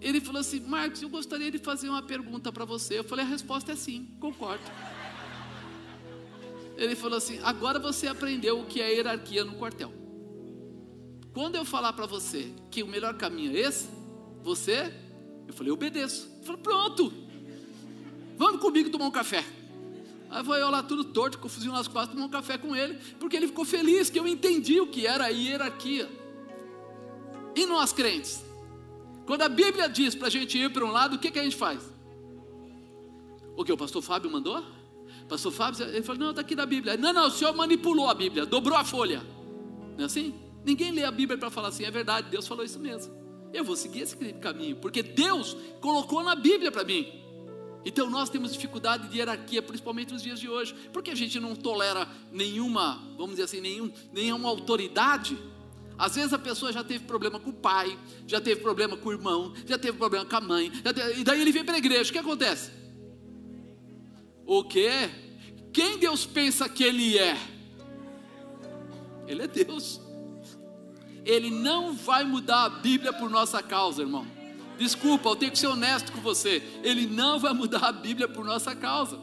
Ele falou assim: Marcos, eu gostaria de fazer uma pergunta para você. Eu falei: a resposta é sim, concordo. Ele falou assim: agora você aprendeu o que é hierarquia no quartel. Quando eu falar para você que o melhor caminho é esse, você, eu falei: obedeço. Ele falou: pronto, Vamos comigo tomar um café. Aí foi eu lá tudo torto, com o fuzil nas costas, tomar um café com ele, porque ele ficou feliz que eu entendi o que era a hierarquia. E nós crentes? Quando a Bíblia diz para a gente ir para um lado, o que, que a gente faz? O que o pastor Fábio mandou? Pastor Fábio, ele falou: não, está aqui na Bíblia. Não, não, o senhor manipulou a Bíblia, dobrou a folha. Não é assim? Ninguém lê a Bíblia para falar assim, é verdade, Deus falou isso mesmo. Eu vou seguir esse caminho, porque Deus colocou na Bíblia para mim. Então nós temos dificuldade de hierarquia, principalmente nos dias de hoje, porque a gente não tolera nenhuma, vamos dizer assim, nenhum, nenhuma autoridade. Às vezes a pessoa já teve problema com o pai, já teve problema com o irmão, já teve problema com a mãe, teve, e daí ele vem para a igreja. O que acontece? O que? Quem Deus pensa que Ele é? Ele é Deus. Ele não vai mudar a Bíblia por nossa causa, irmão. Desculpa, eu tenho que ser honesto com você. Ele não vai mudar a Bíblia por nossa causa.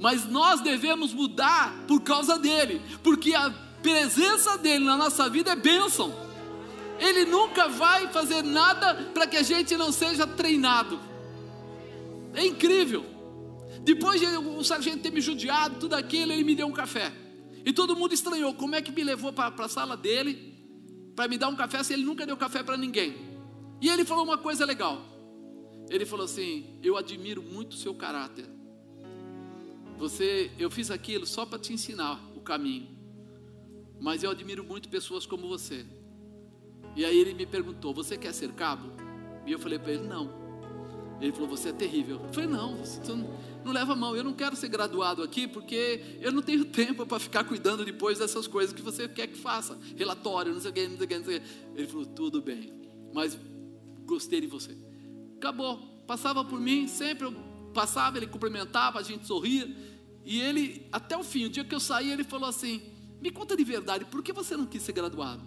Mas nós devemos mudar por causa dele, porque a presença dele na nossa vida é bênção. Ele nunca vai fazer nada para que a gente não seja treinado. É incrível. Depois de o sargento ter me judiado, tudo aquilo, ele me deu um café. E todo mundo estranhou como é que me levou para a sala dele para me dar um café se ele nunca deu café para ninguém. E ele falou uma coisa legal. Ele falou assim: Eu admiro muito o seu caráter. Você, eu fiz aquilo só para te ensinar o caminho. Mas eu admiro muito pessoas como você. E aí ele me perguntou: Você quer ser cabo? E eu falei para ele: Não. Ele falou: Você é terrível. Eu falei: Não, você não, não leva a mão. Eu não quero ser graduado aqui porque eu não tenho tempo para ficar cuidando depois dessas coisas que você quer que faça. Relatório, não sei o que, não sei o que, não sei o que. Ele falou: Tudo bem, mas gostei de você. Acabou. Passava por mim, sempre eu passava, ele cumprimentava, a gente sorria. E ele, até o fim, o dia que eu saí, ele falou assim: Me conta de verdade, por que você não quis ser graduado?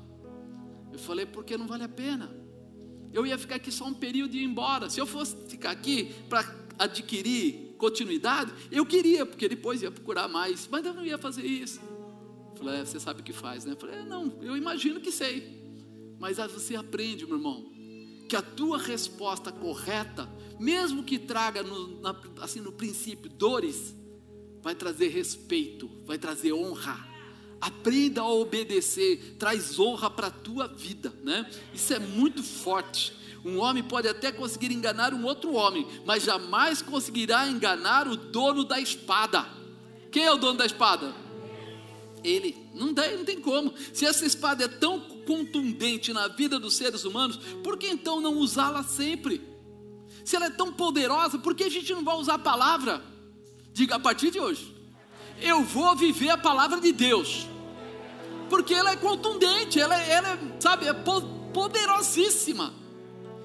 Eu falei: Porque não vale a pena eu ia ficar aqui só um período e ir embora. Se eu fosse ficar aqui para adquirir continuidade, eu queria, porque depois ia procurar mais, mas eu não ia fazer isso. Eu falei, é, você sabe o que faz, né? Eu falei, é, não, eu imagino que sei. Mas aí você aprende, meu irmão, que a tua resposta correta, mesmo que traga no, na, assim no princípio dores, vai trazer respeito, vai trazer honra. Aprenda a obedecer, traz honra para a tua vida, né? Isso é muito forte. Um homem pode até conseguir enganar um outro homem, mas jamais conseguirá enganar o dono da espada. Quem é o dono da espada? Ele. Não tem, não tem como. Se essa espada é tão contundente na vida dos seres humanos, por que então não usá-la sempre? Se ela é tão poderosa, por que a gente não vai usar a palavra? Diga a partir de hoje eu vou viver a palavra de Deus, porque ela é contundente, ela, é, ela é, sabe, é poderosíssima.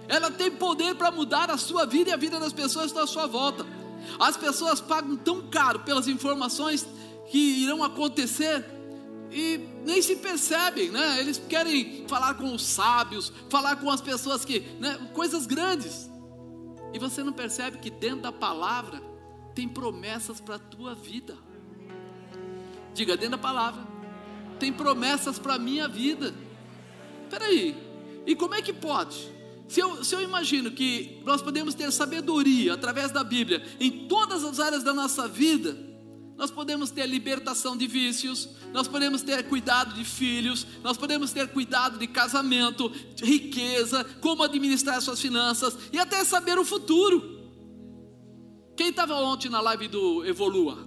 Ela tem poder para mudar a sua vida e a vida das pessoas à sua volta. As pessoas pagam tão caro pelas informações que irão acontecer e nem se percebem, né? Eles querem falar com os sábios, falar com as pessoas que, né? coisas grandes. E você não percebe que dentro da palavra tem promessas para a tua vida. Diga dentro da palavra. Tem promessas para a minha vida. Espera aí. E como é que pode? Se eu, se eu imagino que nós podemos ter sabedoria através da Bíblia em todas as áreas da nossa vida, nós podemos ter libertação de vícios, nós podemos ter cuidado de filhos, nós podemos ter cuidado de casamento, de riqueza, como administrar suas finanças e até saber o futuro. Quem estava ontem na live do Evolua?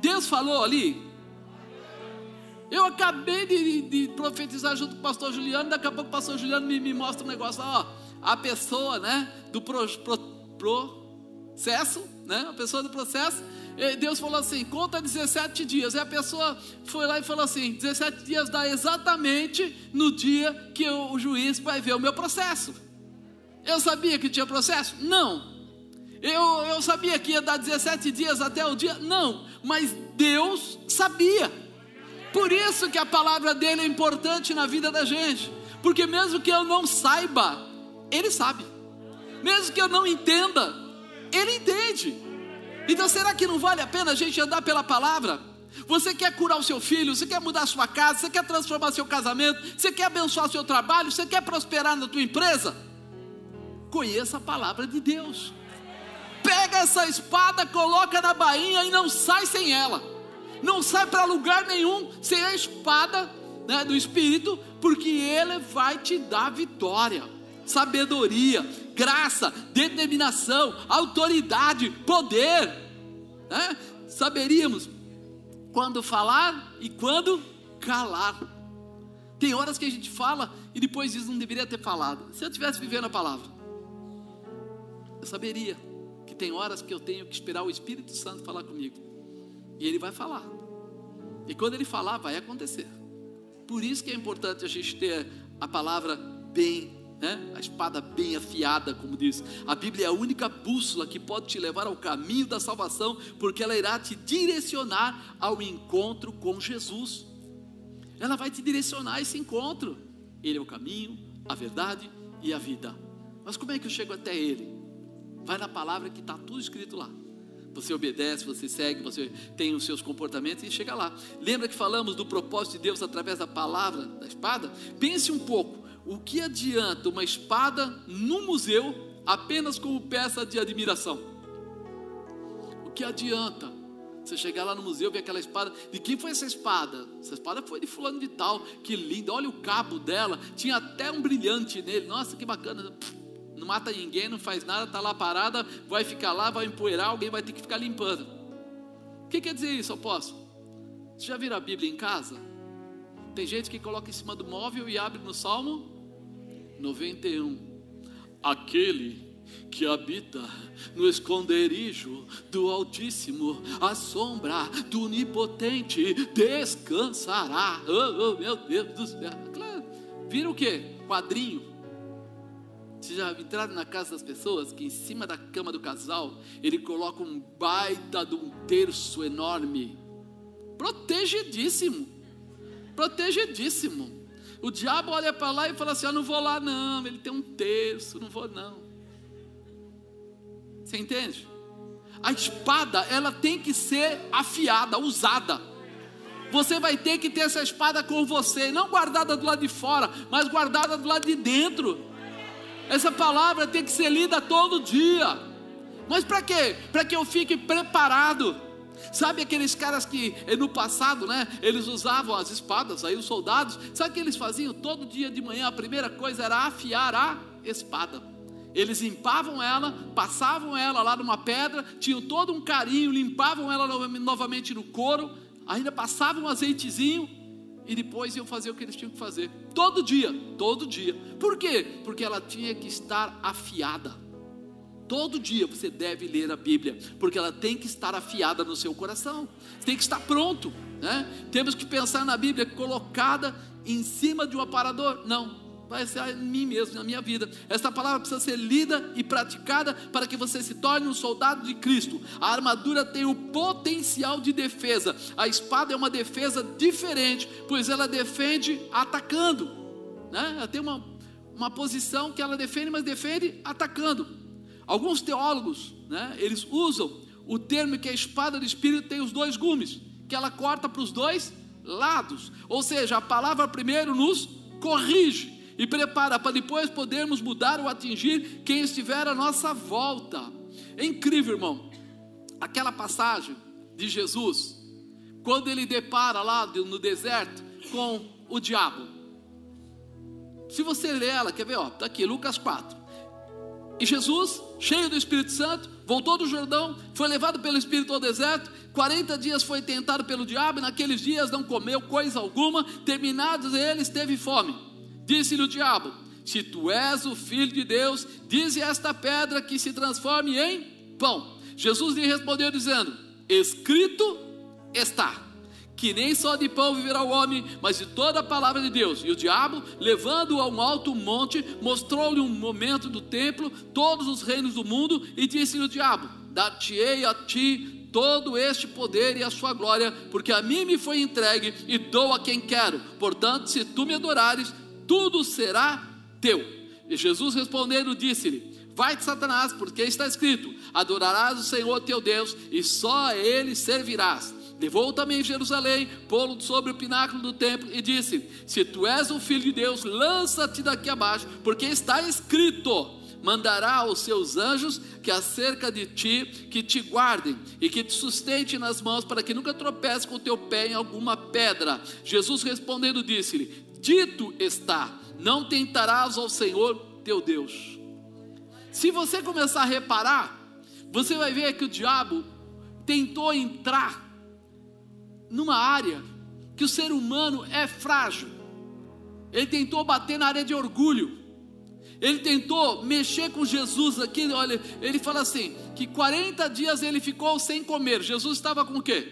Deus falou ali. Eu acabei de, de, profetizar junto com o pastor Juliano, daqui a pouco o pastor Juliano me, me mostra um negócio, ó, a pessoa, né, do pro, pro, processo, né, a pessoa do processo, Deus falou assim, conta 17 dias, e a pessoa foi lá e falou assim, 17 dias dá exatamente no dia que o, o juiz vai ver o meu processo. Eu sabia que tinha processo? Não, eu, eu sabia que ia dar 17 dias até o dia? Não, mas Deus sabia. Por isso que a palavra dele é importante na vida da gente. Porque mesmo que eu não saiba, ele sabe. Mesmo que eu não entenda, ele entende. Então será que não vale a pena a gente andar pela palavra? Você quer curar o seu filho, você quer mudar a sua casa, você quer transformar seu casamento, você quer abençoar seu trabalho, você quer prosperar na tua empresa? Conheça a palavra de Deus pega essa espada, coloca na bainha e não sai sem ela. Não sai para lugar nenhum sem a espada né, do Espírito, porque ele vai te dar vitória, sabedoria, graça, determinação, autoridade, poder. Né? Saberíamos quando falar e quando calar. Tem horas que a gente fala e depois diz não deveria ter falado. Se eu tivesse vivendo a palavra, eu saberia que tem horas que eu tenho que esperar o Espírito Santo falar comigo. E ele vai falar. E quando ele falar, vai acontecer. Por isso que é importante a gente ter a palavra bem, né? a espada bem afiada, como diz. A Bíblia é a única bússola que pode te levar ao caminho da salvação, porque ela irá te direcionar ao encontro com Jesus. Ela vai te direcionar a esse encontro. Ele é o caminho, a verdade e a vida. Mas como é que eu chego até Ele? Vai na palavra que está tudo escrito lá. Você obedece, você segue, você tem os seus comportamentos e chega lá. Lembra que falamos do propósito de Deus através da palavra, da espada? Pense um pouco: o que adianta uma espada no museu apenas como peça de admiração? O que adianta você chegar lá no museu ver aquela espada? De quem foi essa espada? Essa espada foi de fulano de tal, que linda, olha o cabo dela, tinha até um brilhante nele, nossa que bacana não mata ninguém, não faz nada, está lá parada, vai ficar lá, vai empoeirar, alguém vai ter que ficar limpando. O que quer dizer isso, apóstolo? Você já viram a Bíblia em casa? Tem gente que coloca em cima do móvel e abre no Salmo 91. Aquele que habita no esconderijo do Altíssimo, a sombra do Onipotente descansará. Oh, oh meu Deus do céu. Claro. Vira o que? Quadrinho. Vocês já entraram na casa das pessoas que em cima da cama do casal ele coloca um baita de um terço enorme, protegidíssimo, protegidíssimo. O diabo olha para lá e fala assim: Eu não vou lá, não. Ele tem um terço, não vou, não. Você entende? A espada, ela tem que ser afiada, usada. Você vai ter que ter essa espada com você, não guardada do lado de fora, mas guardada do lado de dentro. Essa palavra tem que ser lida todo dia. Mas para quê? Para que eu fique preparado Sabe aqueles caras que eh, no passado, né, eles usavam as espadas, aí os soldados, sabe o que eles faziam? Todo dia de manhã a primeira coisa era afiar a espada. Eles limpavam ela, passavam ela lá numa pedra, tinham todo um carinho, limpavam ela novamente no couro, ainda passavam um azeitezinho e depois iam fazer o que eles tinham que fazer. Todo dia, todo dia. Por quê? Porque ela tinha que estar afiada. Todo dia você deve ler a Bíblia, porque ela tem que estar afiada no seu coração, tem que estar pronto. Né? Temos que pensar na Bíblia colocada em cima de um aparador. Não, vai ser em mim mesmo, na minha vida. Esta palavra precisa ser lida e praticada para que você se torne um soldado de Cristo. A armadura tem o potencial de defesa. A espada é uma defesa diferente, pois ela defende atacando. Né? Ela tem uma, uma posição que ela defende, mas defende atacando. Alguns teólogos, né, eles usam o termo que a espada do Espírito tem os dois gumes, que ela corta para os dois lados. Ou seja, a palavra primeiro nos corrige e prepara para depois podermos mudar ou atingir quem estiver à nossa volta. É incrível, irmão. Aquela passagem de Jesus, quando ele depara lá no deserto com o diabo. Se você ler ela, quer ver? Ó, tá aqui, Lucas 4. E Jesus, cheio do Espírito Santo, voltou do Jordão, foi levado pelo Espírito ao deserto, 40 dias foi tentado pelo diabo, e naqueles dias não comeu coisa alguma, terminados eles, teve fome. Disse-lhe o diabo: Se tu és o filho de Deus, dize esta pedra que se transforme em pão. Jesus lhe respondeu, dizendo: Escrito está que nem só de pão viverá o homem, mas de toda a palavra de Deus. E o diabo, levando-o a um alto monte, mostrou-lhe um momento do templo, todos os reinos do mundo, e disse-lhe o diabo: Dar-te-ei a ti todo este poder e a sua glória, porque a mim me foi entregue e dou a quem quero. Portanto, se tu me adorares, tudo será teu. E Jesus respondendo, disse-lhe: Vai-te, Satanás, porque está escrito: Adorarás o Senhor teu Deus e só a ele servirás. Levou também Jerusalém, pô-lo sobre o pináculo do templo e disse: Se tu és o filho de Deus, lança-te daqui abaixo, porque está escrito: mandará aos seus anjos que acerca de ti, que te guardem e que te sustente nas mãos, para que nunca tropece com o teu pé em alguma pedra. Jesus respondendo disse-lhe: Dito está, não tentarás ao Senhor teu Deus. Se você começar a reparar, você vai ver que o diabo tentou entrar numa área que o ser humano é frágil. Ele tentou bater na área de orgulho. Ele tentou mexer com Jesus aqui, olha, ele fala assim, que 40 dias ele ficou sem comer. Jesus estava com o quê?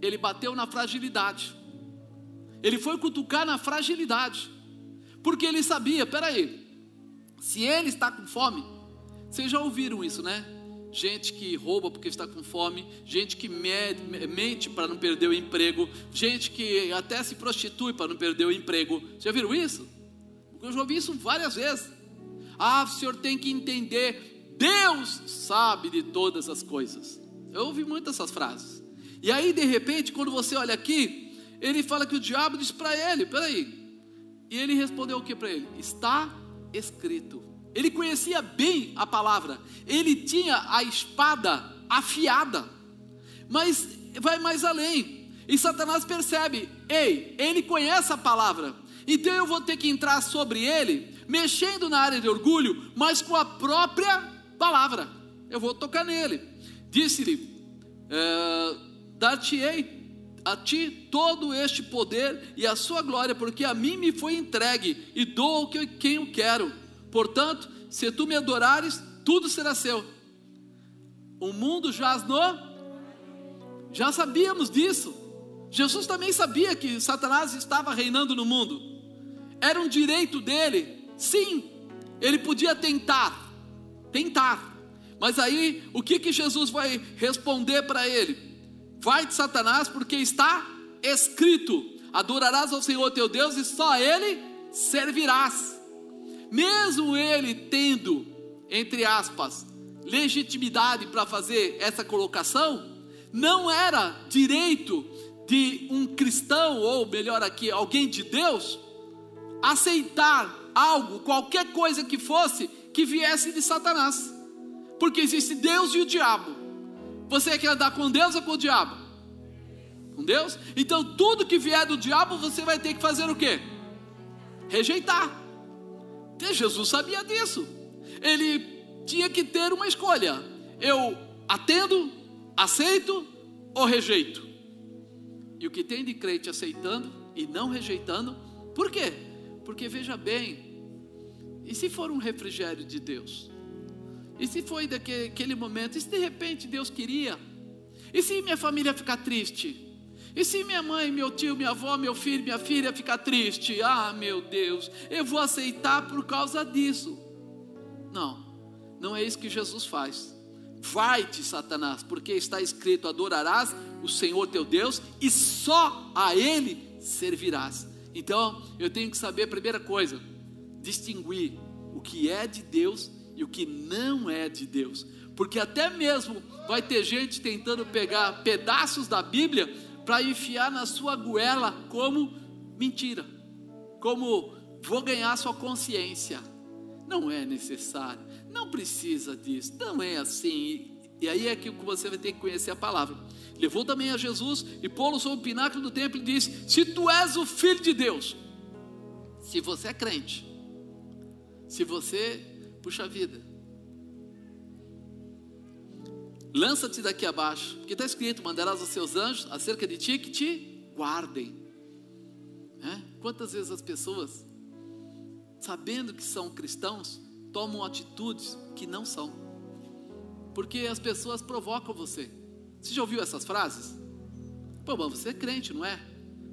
Ele bateu na fragilidade. Ele foi cutucar na fragilidade. Porque ele sabia, peraí, se ele está com fome, vocês já ouviram isso, né? gente que rouba porque está com fome, gente que mente para não perder o emprego, gente que até se prostitui para não perder o emprego. Já viram isso? Eu já ouvi isso várias vezes. Ah, o senhor tem que entender, Deus sabe de todas as coisas. Eu ouvi muitas essas frases. E aí, de repente, quando você olha aqui, ele fala que o diabo diz para ele: peraí. E ele respondeu o que para ele? Está escrito. Ele conhecia bem a palavra, ele tinha a espada afiada, mas vai mais além. E Satanás percebe: ei, ele conhece a palavra, então eu vou ter que entrar sobre ele, mexendo na área de orgulho, mas com a própria palavra. Eu vou tocar nele. Disse-lhe: é, Dar-te-ei a ti todo este poder e a sua glória, porque a mim me foi entregue, e dou quem eu quero Portanto, se tu me adorares, tudo será seu. O mundo jaz no. Já sabíamos disso. Jesus também sabia que Satanás estava reinando no mundo. Era um direito dele. Sim, ele podia tentar. Tentar. Mas aí, o que, que Jesus vai responder para ele? Vai de Satanás, porque está escrito: adorarás ao Senhor teu Deus e só Ele servirás. Mesmo ele tendo, entre aspas, legitimidade para fazer essa colocação, não era direito de um cristão, ou melhor aqui, alguém de Deus, aceitar algo, qualquer coisa que fosse, que viesse de Satanás. Porque existe Deus e o diabo. Você quer andar com Deus ou com o diabo? Com Deus? Então tudo que vier do diabo, você vai ter que fazer o quê? Rejeitar. E Jesus sabia disso. Ele tinha que ter uma escolha. Eu atendo, aceito ou rejeito? E o que tem de crente aceitando e não rejeitando, por quê? Porque veja bem, e se for um refrigério de Deus? E se foi daquele momento? E se de repente Deus queria? E se minha família ficar triste? E se minha mãe, meu tio, minha avó, meu filho, minha filha ficar triste? Ah, meu Deus, eu vou aceitar por causa disso. Não, não é isso que Jesus faz. Vai-te, Satanás, porque está escrito: adorarás o Senhor teu Deus e só a Ele servirás. Então, eu tenho que saber primeira coisa: distinguir o que é de Deus e o que não é de Deus. Porque até mesmo vai ter gente tentando pegar pedaços da Bíblia para enfiar na sua goela como mentira, como vou ganhar sua consciência. Não é necessário, não precisa disso, não é assim. E aí é que você vai ter que conhecer a palavra. Levou também a Jesus e pô-lo sobre o pináculo do templo e disse: Se tu és o filho de Deus, se você é crente, se você, puxa vida, lança-te daqui abaixo, porque está escrito: mandarás os seus anjos acerca de ti que te guardem. É? Quantas vezes as pessoas, sabendo que são cristãos, tomam atitudes que não são, porque as pessoas provocam você. Você já ouviu essas frases? Pô, mas você é crente, não é?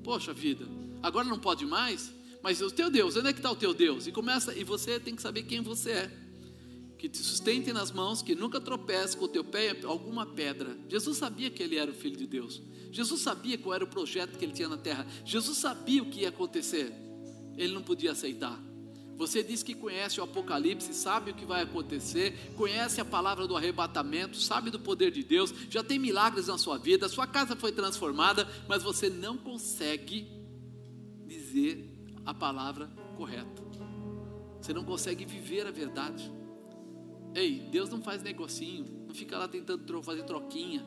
Poxa vida, agora não pode mais? Mas o teu Deus, onde é que está o teu Deus? E começa, e você tem que saber quem você é. Que te sustente nas mãos, que nunca tropece com o teu pé alguma pedra. Jesus sabia que ele era o filho de Deus. Jesus sabia qual era o projeto que ele tinha na terra. Jesus sabia o que ia acontecer. Ele não podia aceitar. Você diz que conhece o Apocalipse, sabe o que vai acontecer, conhece a palavra do arrebatamento, sabe do poder de Deus, já tem milagres na sua vida, sua casa foi transformada, mas você não consegue dizer a palavra correta. Você não consegue viver a verdade. Ei, Deus não faz negocinho, não fica lá tentando fazer troquinha.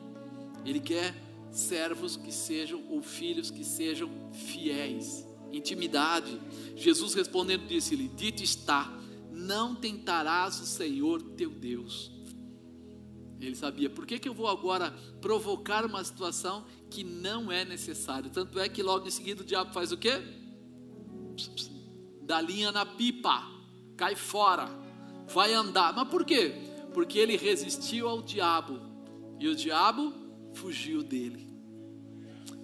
Ele quer servos que sejam, ou filhos que sejam fiéis. Intimidade. Jesus respondendo disse-lhe: Dito está, não tentarás o Senhor teu Deus. Ele sabia, por que, que eu vou agora provocar uma situação que não é necessária? Tanto é que logo em seguida o diabo faz o quê? dá linha na pipa, cai fora, vai andar. Mas por quê? Porque ele resistiu ao diabo e o diabo fugiu dele.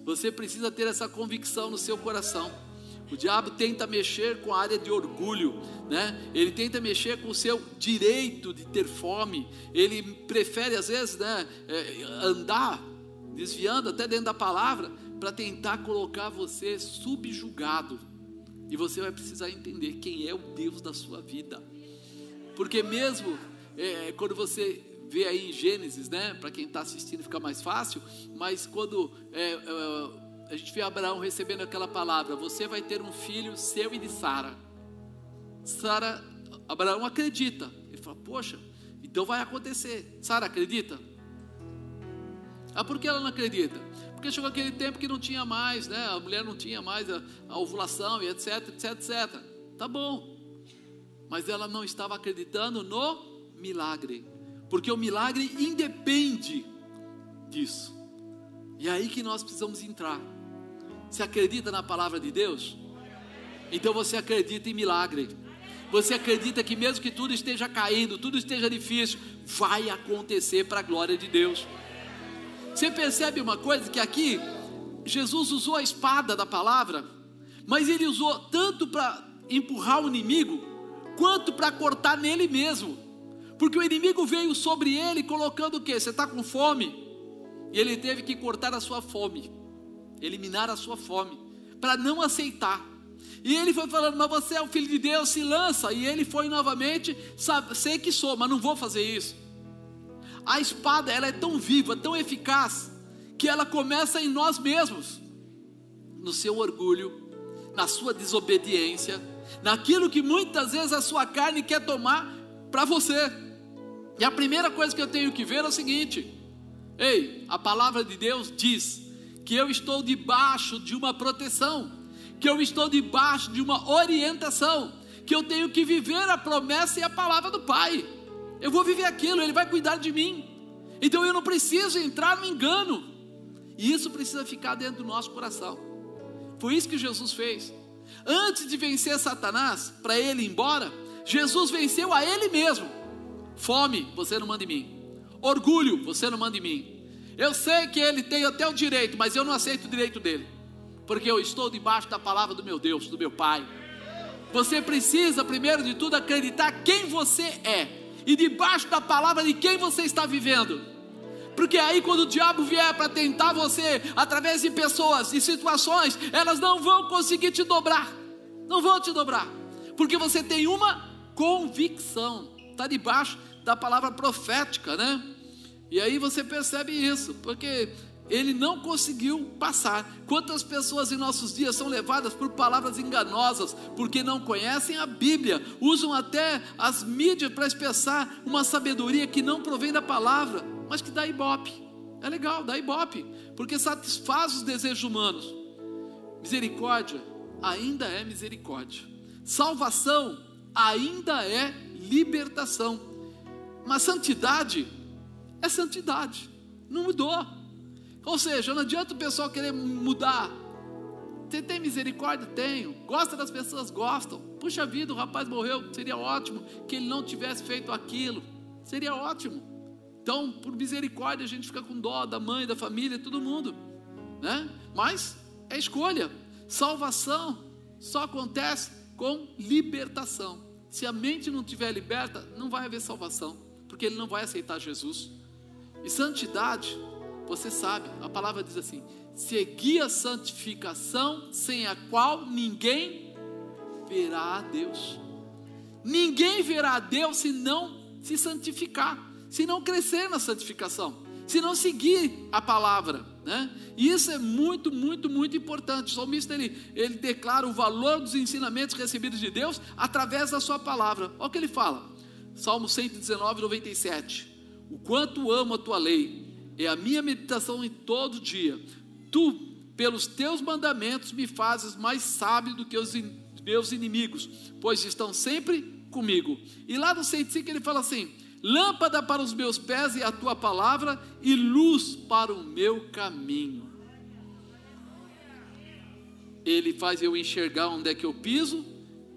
Você precisa ter essa convicção no seu coração. O diabo tenta mexer com a área de orgulho, né? Ele tenta mexer com o seu direito de ter fome. Ele prefere às vezes, né, é, andar desviando até dentro da palavra para tentar colocar você subjugado. E você vai precisar entender quem é o Deus da sua vida. Porque mesmo é, quando você vê aí em Gênesis, né? Para quem está assistindo fica mais fácil. Mas quando é, é, a gente vê Abraão recebendo aquela palavra, você vai ter um filho seu e de Sara. Sara, Abraão acredita. Ele fala, poxa, então vai acontecer. Sara acredita? Ah, por que ela não acredita? Porque chegou aquele tempo que não tinha mais, né? A mulher não tinha mais a, a ovulação e etc, etc, etc. Tá bom. Mas ela não estava acreditando no milagre. Porque o milagre independe disso. E é aí que nós precisamos entrar. Você acredita na palavra de Deus? Então você acredita em milagre. Você acredita que mesmo que tudo esteja caindo, tudo esteja difícil, vai acontecer para a glória de Deus. Você percebe uma coisa que aqui Jesus usou a espada da palavra, mas ele usou tanto para empurrar o inimigo, quanto para cortar nele mesmo. Porque o inimigo veio sobre ele colocando o que? Você está com fome? E ele teve que cortar a sua fome, eliminar a sua fome, para não aceitar. E ele foi falando, mas você é o filho de Deus, se lança. E ele foi novamente, sabe, sei que sou, mas não vou fazer isso. A espada, ela é tão viva, tão eficaz, que ela começa em nós mesmos, no seu orgulho, na sua desobediência, naquilo que muitas vezes a sua carne quer tomar para você. E a primeira coisa que eu tenho que ver é o seguinte: ei, a palavra de Deus diz que eu estou debaixo de uma proteção que eu estou debaixo de uma orientação, que eu tenho que viver a promessa e a palavra do Pai. Eu vou viver aquilo, Ele vai cuidar de mim. Então eu não preciso entrar no engano. E isso precisa ficar dentro do nosso coração. Foi isso que Jesus fez. Antes de vencer Satanás, para ele ir embora, Jesus venceu a ele mesmo. Fome, você não manda em mim. Orgulho, você não manda em mim. Eu sei que ele tem até o direito, mas eu não aceito o direito dele porque eu estou debaixo da palavra do meu Deus, do meu Pai. Você precisa, primeiro de tudo, acreditar quem você é e debaixo da palavra de quem você está vivendo. Porque aí, quando o diabo vier para tentar você, através de pessoas e situações, elas não vão conseguir te dobrar, não vão te dobrar, porque você tem uma convicção, está debaixo da palavra profética, né? E aí você percebe isso, porque ele não conseguiu passar. Quantas pessoas em nossos dias são levadas por palavras enganosas, porque não conhecem a Bíblia, usam até as mídias para expressar uma sabedoria que não provém da palavra, mas que dá ibope. É legal, dá ibope, porque satisfaz os desejos humanos. Misericórdia ainda é misericórdia. Salvação ainda é libertação. Mas santidade é santidade. Não mudou. Ou seja, não adianta o pessoal querer mudar. Você tem misericórdia? Tenho. Gosta das pessoas? Gostam. Puxa vida, o rapaz morreu. Seria ótimo que ele não tivesse feito aquilo. Seria ótimo. Então, por misericórdia, a gente fica com dó da mãe, da família, todo mundo. Né? Mas é escolha. Salvação só acontece com libertação. Se a mente não estiver liberta, não vai haver salvação, porque ele não vai aceitar Jesus. E santidade você sabe, a palavra diz assim: segui a santificação, sem a qual ninguém verá a Deus. Ninguém verá a Deus se não se santificar, se não crescer na santificação, se não seguir a palavra. Né? Isso é muito, muito, muito importante. O salmista ele, ele declara o valor dos ensinamentos recebidos de Deus através da sua palavra. Olha o que ele fala, Salmo 119, 97. O quanto amo a tua lei, é a minha meditação em todo dia. Tu, pelos teus mandamentos, me fazes mais sábio do que os in, meus inimigos, pois estão sempre comigo. E lá no 105 ele fala assim: Lâmpada para os meus pés e a tua palavra, e luz para o meu caminho. Ele faz eu enxergar onde é que eu piso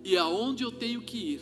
e aonde eu tenho que ir.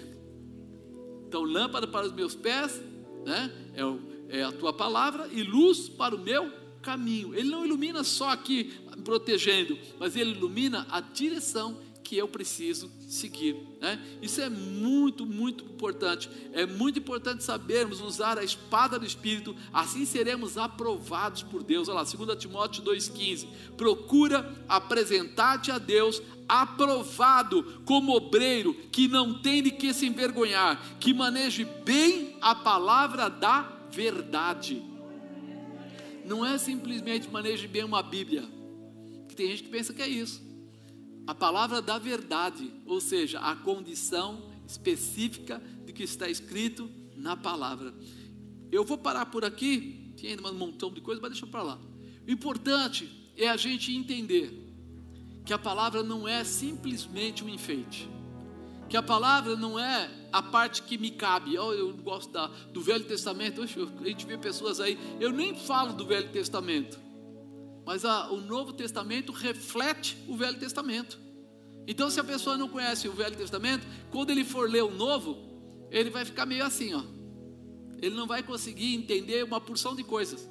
Então, lâmpada para os meus pés, né? É é a tua palavra e luz para o meu caminho. Ele não ilumina só aqui protegendo, mas ele ilumina a direção que eu preciso seguir. Né? Isso é muito, muito importante. É muito importante sabermos usar a espada do Espírito, assim seremos aprovados por Deus. Olha lá, 2 Timóteo 2,15. Procura apresentar-te a Deus aprovado como obreiro, que não tem de que se envergonhar, que maneje bem a palavra da verdade. Não é simplesmente maneje bem uma Bíblia, que tem gente que pensa que é isso. A palavra da verdade, ou seja, a condição específica de que está escrito na palavra. Eu vou parar por aqui, tinha ainda um montão de coisa, mas deixa para lá. O importante é a gente entender que a palavra não é simplesmente um enfeite que a palavra não é a parte que me cabe. Oh, eu gosto da, do Velho Testamento. Oxe, a gente vê pessoas aí. Eu nem falo do Velho Testamento, mas a, o Novo Testamento reflete o Velho Testamento. Então, se a pessoa não conhece o Velho Testamento, quando ele for ler o Novo, ele vai ficar meio assim, ó. Ele não vai conseguir entender uma porção de coisas,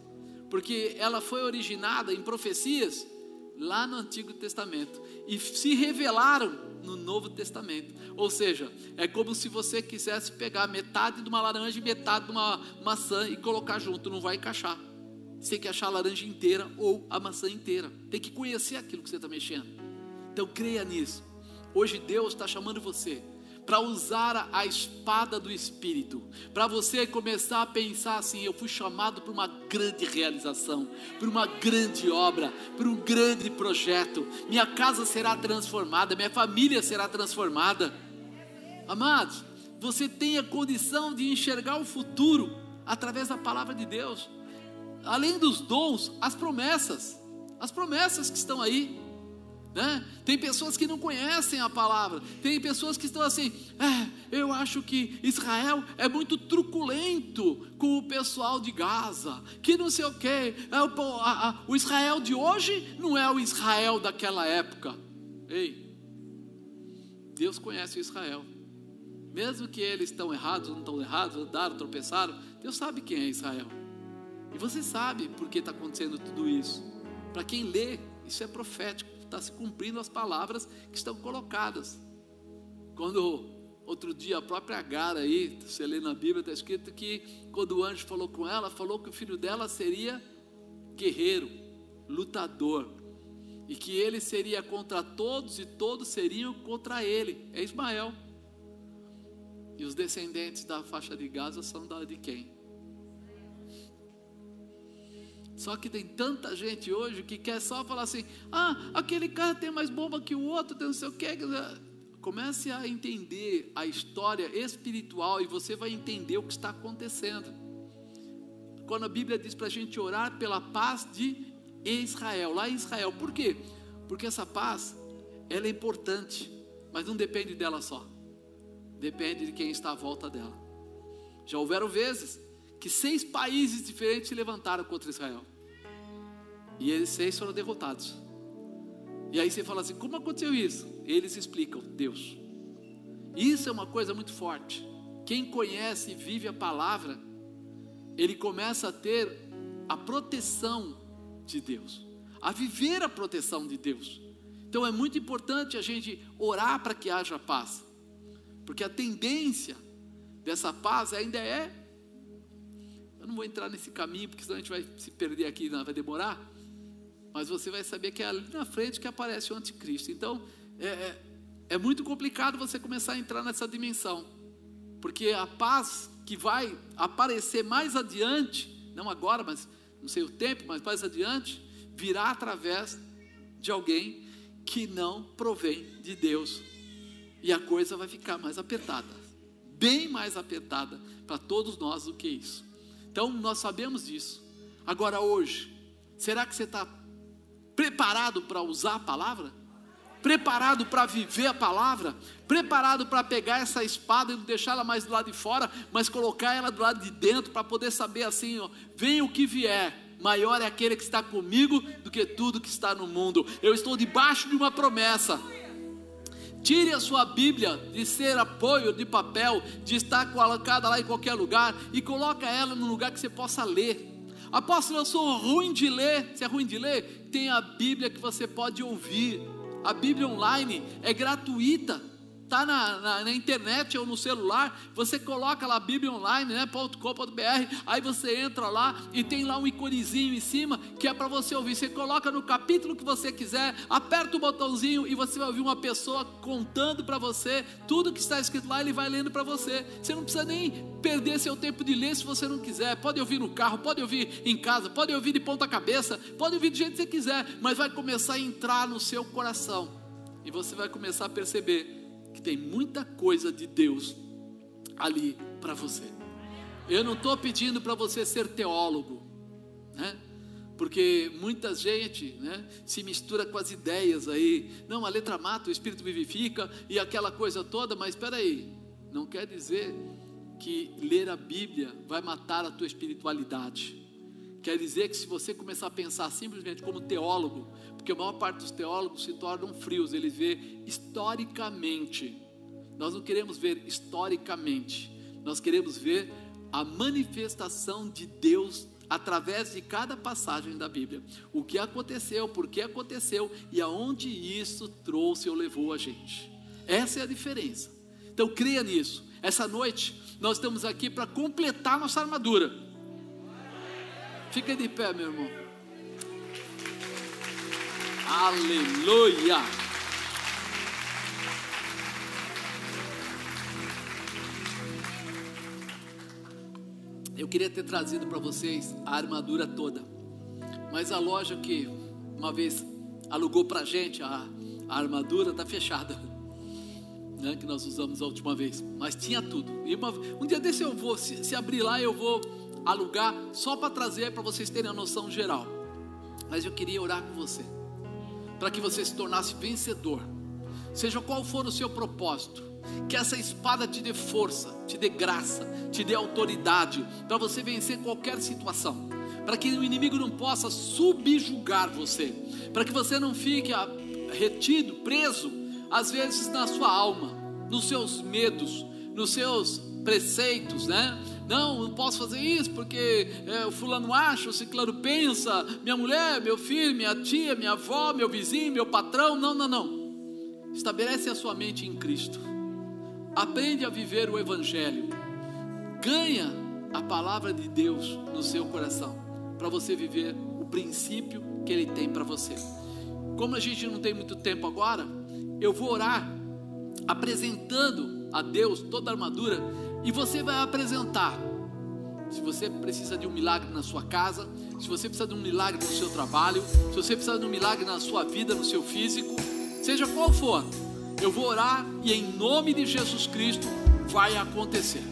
porque ela foi originada em profecias lá no Antigo Testamento e se revelaram no Novo Testamento. Ou seja, é como se você quisesse pegar metade de uma laranja e metade de uma maçã e colocar junto, não vai encaixar. Você tem que achar a laranja inteira ou a maçã inteira. Tem que conhecer aquilo que você está mexendo. Então creia nisso. Hoje Deus está chamando você para usar a espada do Espírito, para você começar a pensar assim: eu fui chamado para uma grande realização, para uma grande obra, para um grande projeto. Minha casa será transformada, minha família será transformada. Amados, você tem a condição de enxergar o futuro através da palavra de Deus, além dos dons, as promessas, as promessas que estão aí. Né? Tem pessoas que não conhecem a palavra, tem pessoas que estão assim, é, eu acho que Israel é muito truculento com o pessoal de Gaza, que não sei o que, é o, o Israel de hoje não é o Israel daquela época. Ei, Deus conhece o Israel, mesmo que eles estão errados, não estão errados, andaram, tropeçaram, Deus sabe quem é Israel, e você sabe por que está acontecendo tudo isso. Para quem lê, isso é profético está se cumprindo as palavras que estão colocadas. Quando outro dia a própria Agar aí, você lê na Bíblia, está escrito que quando o anjo falou com ela, falou que o filho dela seria guerreiro, lutador, e que ele seria contra todos e todos seriam contra ele. É Ismael. E os descendentes da faixa de Gaza são da de quem? Só que tem tanta gente hoje que quer só falar assim: ah, aquele cara tem mais bomba que o outro, tem não sei o quê. Comece a entender a história espiritual e você vai entender o que está acontecendo. Quando a Bíblia diz para a gente orar pela paz de Israel, lá em Israel, por quê? Porque essa paz, ela é importante, mas não depende dela só, depende de quem está à volta dela. Já houveram vezes que seis países diferentes se levantaram contra Israel. E eles seis foram derrotados. E aí você fala assim: como aconteceu isso? Eles explicam: Deus. Isso é uma coisa muito forte. Quem conhece e vive a palavra, ele começa a ter a proteção de Deus, a viver a proteção de Deus. Então é muito importante a gente orar para que haja paz, porque a tendência dessa paz ainda é eu não vou entrar nesse caminho, porque senão a gente vai se perder aqui, vai demorar. Mas você vai saber que é ali na frente que aparece o anticristo. Então, é, é, é muito complicado você começar a entrar nessa dimensão. Porque a paz que vai aparecer mais adiante, não agora, mas não sei o tempo, mas mais adiante, virá através de alguém que não provém de Deus. E a coisa vai ficar mais apertada, bem mais apertada para todos nós do que isso. Então nós sabemos disso. Agora hoje, será que você está preparado para usar a palavra? Preparado para viver a palavra? Preparado para pegar essa espada e não deixá-la mais do lado de fora, mas colocar ela do lado de dentro para poder saber assim, ó, vem o que vier, maior é aquele que está comigo do que tudo que está no mundo. Eu estou debaixo de uma promessa. Tire a sua Bíblia de ser apoio de papel, de estar colocada lá em qualquer lugar e coloca ela num lugar que você possa ler. Apóstolo, eu sou ruim de ler. Se é ruim de ler, tem a Bíblia que você pode ouvir. A Bíblia online é gratuita está na, na, na, internet ou no celular, você coloca lá Bíblia online, né, aí você entra lá e tem lá um iconezinho em cima que é para você ouvir. Você coloca no capítulo que você quiser, aperta o botãozinho e você vai ouvir uma pessoa contando para você tudo que está escrito lá, ele vai lendo para você. Você não precisa nem perder seu tempo de ler se você não quiser. Pode ouvir no carro, pode ouvir em casa, pode ouvir de ponta cabeça, pode ouvir do jeito que você quiser, mas vai começar a entrar no seu coração. E você vai começar a perceber que tem muita coisa de Deus ali para você. Eu não estou pedindo para você ser teólogo, né? Porque muita gente né, se mistura com as ideias aí. Não, a letra mata, o espírito vivifica e aquela coisa toda, mas espera aí, não quer dizer que ler a Bíblia vai matar a tua espiritualidade. Quer dizer que se você começar a pensar simplesmente como teólogo, porque a maior parte dos teólogos se tornam frios, eles vê historicamente. Nós não queremos ver historicamente, nós queremos ver a manifestação de Deus através de cada passagem da Bíblia. O que aconteceu, por que aconteceu e aonde isso trouxe ou levou a gente. Essa é a diferença. Então creia nisso. Essa noite nós estamos aqui para completar nossa armadura. Fica de pé, meu irmão. Aleluia! Eu queria ter trazido para vocês a armadura toda, mas a loja que uma vez alugou para gente a, a armadura está fechada né, que nós usamos a última vez, mas tinha tudo. E uma, um dia desse eu vou, se, se abrir lá, eu vou alugar só para trazer para vocês terem a noção geral. Mas eu queria orar com você, para que você se tornasse vencedor, seja qual for o seu propósito, que essa espada te dê força, te dê graça, te dê autoridade, para você vencer qualquer situação, para que o inimigo não possa subjugar você, para que você não fique retido, preso às vezes na sua alma, nos seus medos, nos seus preceitos, né? Não, não posso fazer isso porque é, o fulano acha, o ciclano pensa, minha mulher, meu filho, minha tia, minha avó, meu vizinho, meu patrão. Não, não, não. Estabelece a sua mente em Cristo. Aprende a viver o Evangelho. Ganha a palavra de Deus no seu coração, para você viver o princípio que Ele tem para você. Como a gente não tem muito tempo agora, eu vou orar apresentando a Deus toda a armadura e você vai apresentar. Se você precisa de um milagre na sua casa, se você precisa de um milagre no seu trabalho, se você precisa de um milagre na sua vida, no seu físico, seja qual for, eu vou orar e em nome de Jesus Cristo vai acontecer.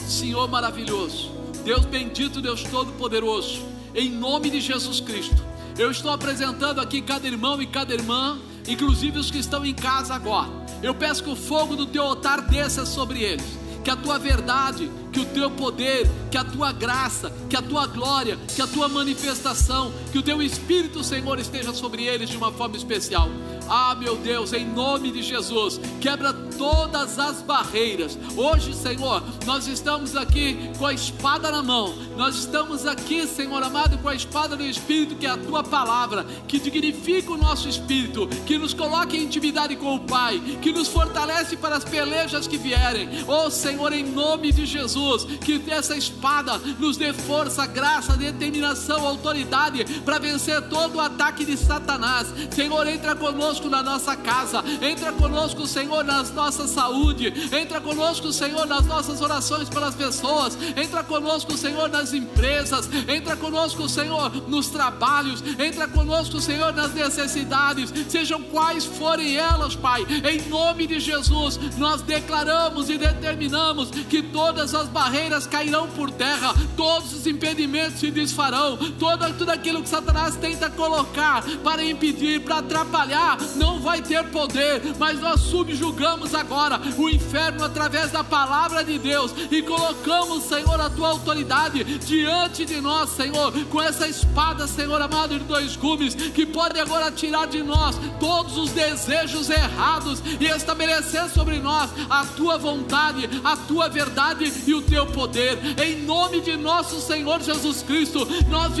Senhor maravilhoso, Deus bendito, Deus todo-poderoso, em nome de Jesus Cristo, eu estou apresentando aqui cada irmão e cada irmã inclusive os que estão em casa agora. Eu peço que o fogo do teu altar desça sobre eles, que a tua verdade, que o teu poder, que a tua graça, que a tua glória, que a tua manifestação, que o teu Espírito, Senhor, esteja sobre eles de uma forma especial. Ah, meu Deus, em nome de Jesus, quebra todas as barreiras. Hoje, Senhor, nós estamos aqui com a espada na mão. Nós estamos aqui, Senhor amado, com a espada do Espírito, que é a tua palavra, que dignifica o nosso espírito, que nos coloca em intimidade com o Pai, que nos fortalece para as pelejas que vierem. Oh, Senhor, em nome de Jesus, que essa espada nos dê força, graça, determinação, autoridade para vencer todo o ataque de Satanás. Senhor, entra conosco conosco na nossa casa, entra conosco, Senhor, na nossa saúde, entra conosco, Senhor, nas nossas orações pelas pessoas, entra conosco, Senhor, nas empresas, entra conosco, Senhor, nos trabalhos, entra conosco, Senhor, nas necessidades, sejam quais forem elas, Pai, em nome de Jesus, nós declaramos e determinamos que todas as barreiras cairão por terra, todos os impedimentos se desfarão, todo, tudo aquilo que Satanás tenta colocar para impedir, para atrapalhar, não vai ter poder, mas nós subjugamos agora o inferno através da palavra de Deus e colocamos, Senhor, a tua autoridade diante de nós, Senhor, com essa espada, Senhor amado, de dois gumes, que pode agora tirar de nós todos os desejos errados e estabelecer sobre nós a tua vontade, a tua verdade e o teu poder, em nome de nosso Senhor Jesus Cristo, nós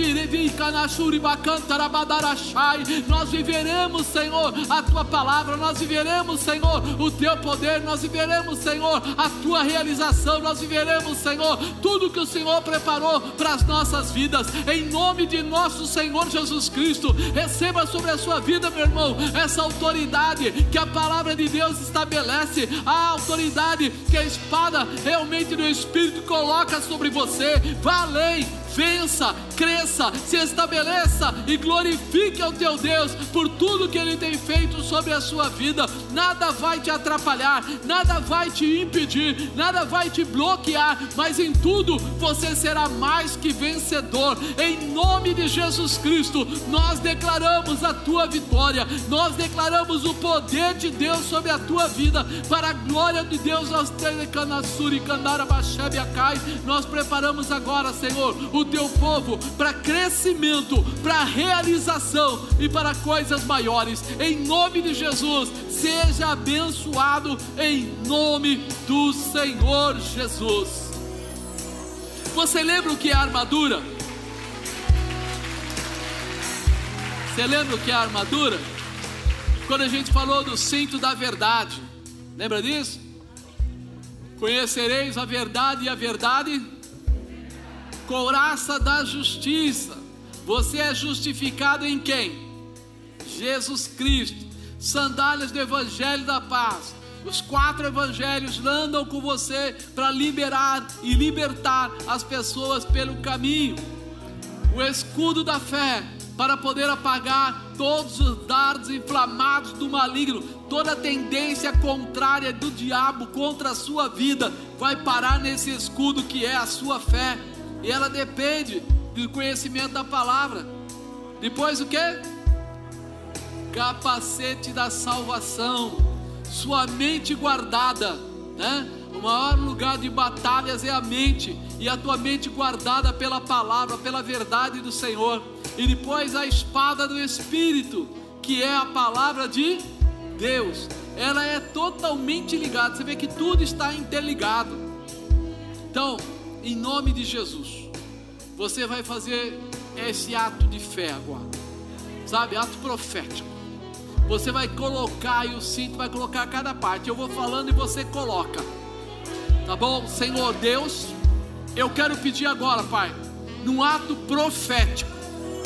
nós viveremos, Senhor, a tua palavra, nós viveremos, Senhor, o teu poder, nós viveremos, Senhor, a tua realização, nós viveremos, Senhor, tudo que o Senhor preparou para as nossas vidas, em nome de nosso Senhor Jesus Cristo. Receba sobre a sua vida, meu irmão, essa autoridade que a palavra de Deus estabelece, a autoridade que a espada realmente do Espírito coloca sobre você. Vá além, vença, cresça, se estabeleça e glorifique ao teu Deus por tudo que Ele tem feito sobre a sua vida. Nada vai te atrapalhar, nada vai te impedir, nada vai te bloquear, mas em tudo você será mais que vencedor. Em nome de Jesus Cristo, nós declaramos a tua vitória, nós declaramos o poder de Deus sobre a tua vida, para a glória de Deus, nós preparamos agora, Senhor, o o teu povo para crescimento, para realização e para coisas maiores. Em nome de Jesus, seja abençoado em nome do Senhor Jesus. Você lembra o que é armadura? Você lembra o que é armadura? Quando a gente falou do cinto da verdade, lembra disso? Conhecereis a verdade e a verdade, couraça da justiça. Você é justificado em quem? Jesus Cristo. Sandálias do Evangelho da Paz. Os quatro evangelhos andam com você para liberar e libertar as pessoas pelo caminho. O escudo da fé para poder apagar todos os dardos inflamados do maligno, toda tendência contrária do diabo contra a sua vida, vai parar nesse escudo que é a sua fé, e ela depende do conhecimento da palavra. Depois o que? Capacete da salvação, sua mente guardada, né? O maior lugar de batalhas é a mente, e a tua mente guardada pela palavra, pela verdade do Senhor. E depois a espada do Espírito, que é a palavra de Deus. Ela é totalmente ligada. Você vê que tudo está interligado. Então, em nome de Jesus, você vai fazer esse ato de fé agora. Sabe, ato profético. Você vai colocar e o cinto vai colocar cada parte. Eu vou falando e você coloca. Tá bom? Senhor Deus, eu quero pedir agora, Pai, num ato profético,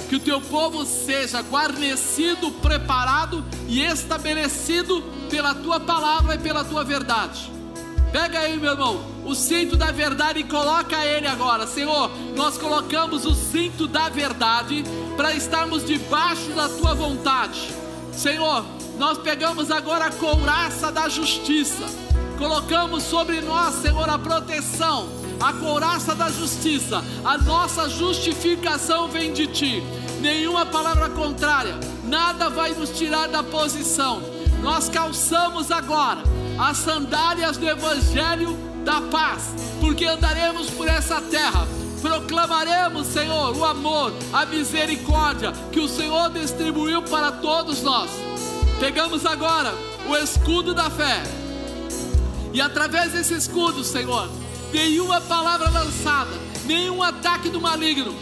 que o teu povo seja guarnecido, preparado e estabelecido pela tua palavra e pela tua verdade. Pega aí, meu irmão, o cinto da verdade e coloca ele agora. Senhor, nós colocamos o cinto da verdade para estarmos debaixo da tua vontade. Senhor, nós pegamos agora a couraça da justiça colocamos sobre nós, Senhor, a proteção, a couraça da justiça, a nossa justificação vem de Ti, nenhuma palavra contrária, nada vai nos tirar da posição. Nós calçamos agora as sandálias do Evangelho da paz, porque andaremos por essa terra. Proclamaremos, Senhor, o amor, a misericórdia que o Senhor distribuiu para todos nós. Pegamos agora o escudo da fé, e através desse escudo, Senhor, nenhuma palavra lançada, nenhum ataque do maligno,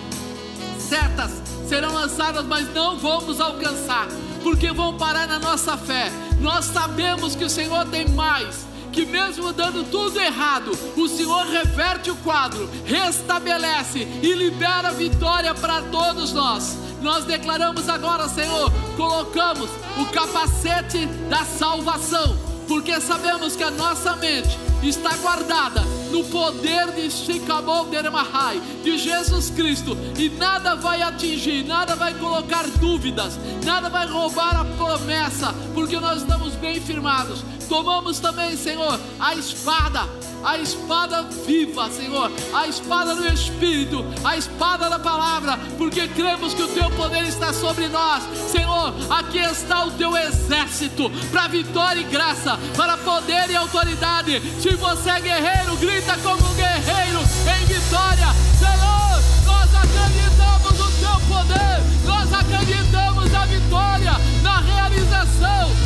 setas serão lançadas, mas não vão nos alcançar, porque vão parar na nossa fé. Nós sabemos que o Senhor tem mais, que mesmo dando tudo errado, o Senhor reverte o quadro, restabelece e libera vitória para todos nós. Nós declaramos agora, Senhor, colocamos o capacete da salvação porque sabemos que a nossa mente está guardada no poder de Shikabou Dermahai, de Jesus Cristo, e nada vai atingir, nada vai colocar dúvidas, nada vai roubar a promessa, porque nós estamos bem firmados. Tomamos também, Senhor, a espada, a espada viva, Senhor, a espada do Espírito, a espada da palavra, porque cremos que o Teu poder está sobre nós, Senhor. Aqui está o Teu exército para vitória e graça, para poder e autoridade. Se você é guerreiro, grita como um guerreiro em vitória, Senhor. Nós acreditamos no Teu poder, nós acreditamos na vitória, na realização